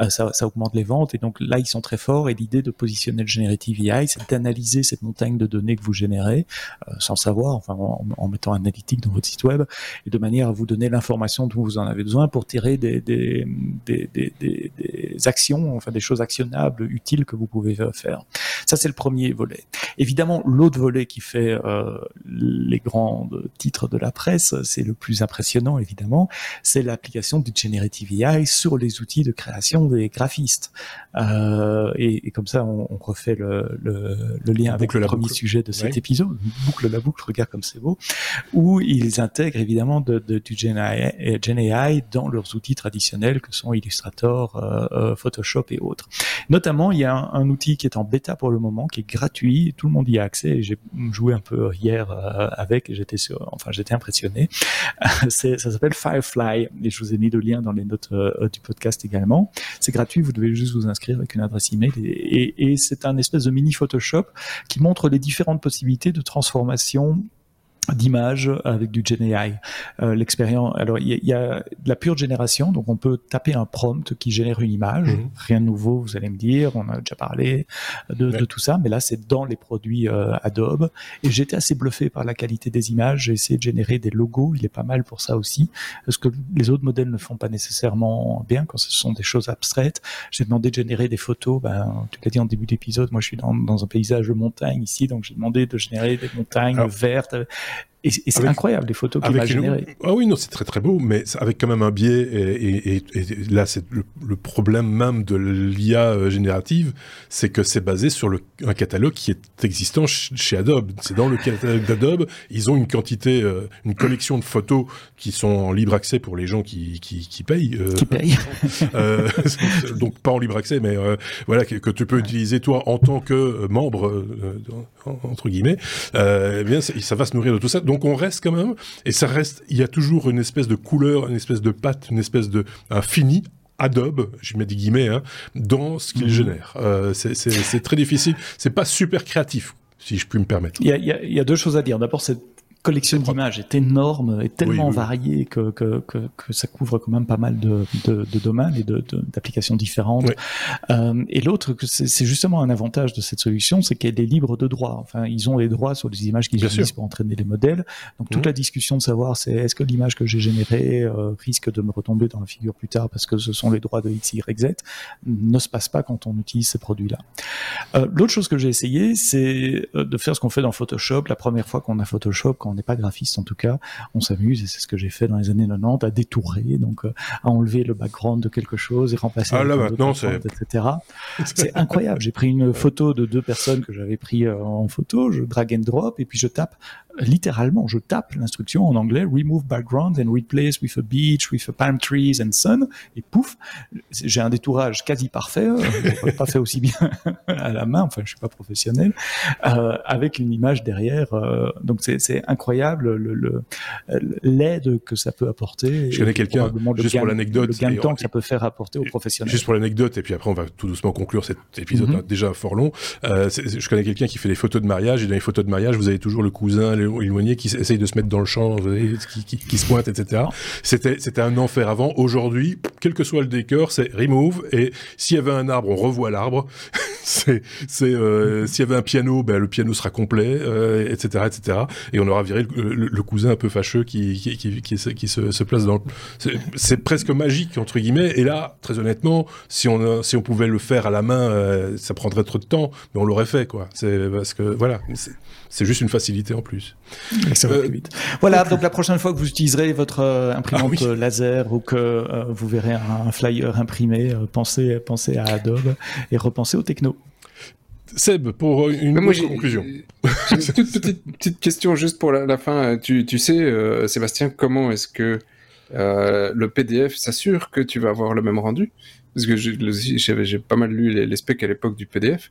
Euh, ça, ça augmente les ventes et donc là ils sont très forts et l'idée de positionner le Generative AI, c'est d'analyser cette montagne de données que vous générez euh, sans savoir, enfin en, en, mettant analytique dans votre site web et de manière à vous donner l'information dont vous en avez besoin pour tirer des, des, des, des, des actions, enfin des choses actionnables, utiles que vous pouvez faire. Ça c'est le premier volet. Évidemment, l'autre volet qui fait euh, les grands titres de la presse, c'est le plus impressionnant évidemment, c'est l'application du Generative AI sur les outils de création des graphistes. Euh, et, et, comme ça, on, on refait le, le, le, lien avec le premier sujet de cet épisode, boucle la boucle, regarde comme c'est beau, où ils intègrent évidemment de, de, du Gen AI, Gen AI, dans leurs outils traditionnels que sont Illustrator, euh, euh, Photoshop et autres. Notamment, il y a un, un, outil qui est en bêta pour le moment, qui est gratuit, tout le monde y a accès. J'ai joué un peu hier avec, et j'étais enfin j'étais impressionné. ça s'appelle Firefly, et je vous ai mis le lien dans les notes euh, du podcast également. C'est gratuit, vous devez juste vous inscrire avec une adresse email et, et c'est un espèce de mini Photoshop qui montre les différentes possibilités de transformation d'images avec du GenAI. Euh, L'expérience, alors il y, a de la pure génération, donc on peut taper un prompt qui génère une image, mhm. rien de nouveau, vous allez me dire, on a déjà parlé de, de tout ça, mais là c'est dans les produits euh, Adobe, et j'étais assez bluffé par la qualité des images, j'ai essayé de générer des logos, il est pas mal pour ça aussi, ce que les autres modèles ne font pas nécessairement bien quand ce sont des choses abstraites. J'ai demandé de générer des photos, ben, tu l'as dit en début d'épisode, moi je suis dans, dans, un paysage de montagne ici, donc j'ai demandé de générer des montagnes vertes et, c'est incroyable les photos qu'il a générées. Ah oui, non, c'est très très beau, mais avec quand même un biais. Et, et, et là, c'est le, problème même de l'IA euh, générative, c'est que c'est basé sur le, un catalogue qui est existant chez Adobe. C'est dans le catalogue d'Adobe, ils ont une quantité, euh, une collection de photos qui sont en libre accès pour les gens qui, qui, qui payent. Euh, qui payent. euh, donc pas en libre accès, mais voilà que, que, tu peux utiliser toi en tant que membre entre guillemets. eh bien, ça va se nourrir de tout ça. Donc on reste quand même, et ça reste, il y a toujours une espèce de couleur, une espèce de patte, une espèce de un fini Adobe, je mets des guillemets, hein, dans ce qu'il mmh. génère. Euh, c'est très difficile, c'est pas super créatif, si je puis me permettre. Il y y a deux choses à dire. D'abord, c'est collection d'images est énorme, est tellement variée que, que, que, que, ça couvre quand même pas mal de, de, de domaines et d'applications de, différentes. Euh, et l'autre, c'est justement un avantage de cette solution, c'est qu'elle est libre de droit. Enfin, ils ont les droits sur les images qu'ils utilisent pour entraîner les modèles. Donc toute mmh. la discussion de savoir c'est est-ce que l'image que j'ai générée euh, risque de me retomber dans la figure plus tard parce que ce sont les droits de X, Y, Z ne se passe pas quand on utilise ces produits-là. Euh, L'autre chose que j'ai essayé, c'est de faire ce qu'on fait dans Photoshop. La première fois qu'on a Photoshop, quand on n'est pas graphiste en tout cas, on s'amuse et c'est ce que j'ai fait dans les années 90 à détourer, donc euh, à enlever le background de quelque chose et remplacer ah, là maintenant c'est etc. C'est incroyable. J'ai pris une photo de deux personnes que j'avais pris euh, en photo, je drag and drop et puis je tape littéralement, je tape l'instruction en anglais remove background and replace with a beach, with a palm trees and sun, et pouf, j'ai un détourage quasi parfait, euh, pas fait aussi bien à la main, enfin je suis pas professionnel, euh, avec une image derrière. Euh, donc c'est incroyable le l'aide que ça peut apporter. Je connais quelqu'un, juste pour l'anecdote, le gain de temps que ça peut faire apporter aux professionnels. Juste pour l'anecdote, et puis après on va tout doucement conclure cet épisode mm-hmm. déjà fort long. Je connais quelqu'un qui fait des photos de mariage, et dans les photos de mariage, vous avez toujours le cousin, éloigné qui essaye de se mettre dans le champ, qui, se pointe, etc. C'était un enfer avant. Aujourd'hui, quel que soit le décor, c'est remove et s'il y avait un arbre, on revoit l'arbre. euh, s'il y avait un piano, ben, le piano sera complet, etc., euh, etc. Et on aura viré le, cousin un peu fâcheux qui, se, se, se, place dans. C'est, presque magique entre guillemets. Et là, très honnêtement, si on, pouvait le faire à la main, ça prendrait trop de temps, mais on l'aurait fait, quoi. C'est parce que voilà, c'est juste une facilité en plus. Euh, voilà, donc la prochaine fois que vous utiliserez votre euh, imprimante ah laser ou que euh, vous verrez un, flyer imprimé, pensez, pensez à Adobe et repensez au techno. Seb, pour une conclusion. J'ai une toute petite, petite, question juste pour la, fin. Tu, tu sais, Sébastien, comment est-ce que le PDF s'assure que tu vas avoir le même rendu? Parce que j'ai pas mal lu les, les specs à l'époque du PDF.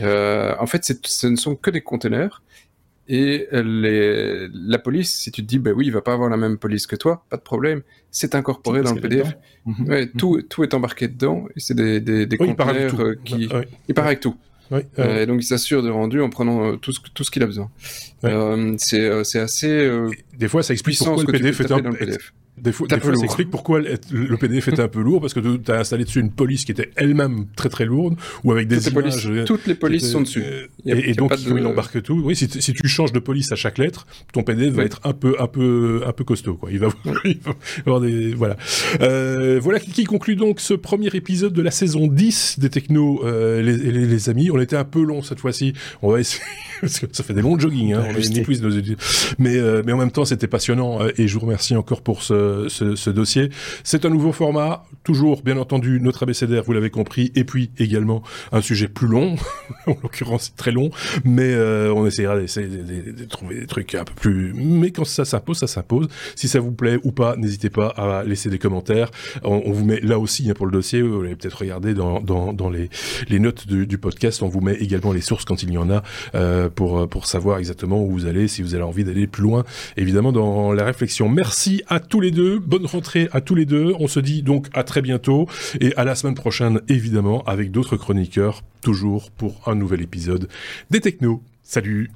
en fait, ce ne sont que des conteneurs et les, la police, si tu te dis, ben oui, il va pas avoir la même police que toi, pas de problème, c'est incorporé dans le PDF. Mhm. ouais, mhm. tout, tout est embarqué dedans, et c'est des, des, des conteneurs euh, qui... Il part avec tout. Euh, et donc il s'assure de rendu en prenant euh, tout ce, tout ce qu'il a besoin. c'est assez... des fois, ça explique pourquoi le PDF est un... PDF. Des fois, ça explique pourquoi le PDF était un peu lourd, parce que tu as installé dessus une police qui était elle-même très très lourde, ou avec des toutes images... Les toutes les polices sont dessus. et, donc, il embarque tout. Oui, si, si, tu changes de police à chaque lettre, ton PDF va être un peu, un peu, un peu costaud, quoi. Il va, il va avoir des... Voilà. Euh, voilà qui conclut donc ce premier épisode de la saison 10 des Technos, euh, les, les, les, amis. On était un peu long cette fois-ci. On va essayer... parce que ça fait des longs jogging, hein. on nos mais, euh, mais en même temps, c'était passionnant, euh, et je vous remercie encore pour ce ce, dossier. C'est un nouveau format, toujours bien entendu notre abécédaire, vous l'avez compris, et puis également un sujet plus long, en l'occurrence très long, mais euh, on essaiera d'essayer de, trouver des trucs un peu plus... Mais quand ça s'impose, ça s'impose. Si ça vous plaît ou pas, n'hésitez pas à laisser des commentaires. On, vous met là aussi hein, pour le dossier, vous l'avez peut-être regardé dans, dans, les, les notes du, podcast, on vous met également les sources quand il y en a euh, pour, pour savoir exactement où vous allez, si vous avez envie d'aller plus loin, évidemment dans la réflexion. Merci à tous les Bonne rentrée à tous les deux. On se dit donc à très bientôt et à la semaine prochaine, évidemment, avec d'autres chroniqueurs, toujours pour un nouvel épisode des Technos. Salut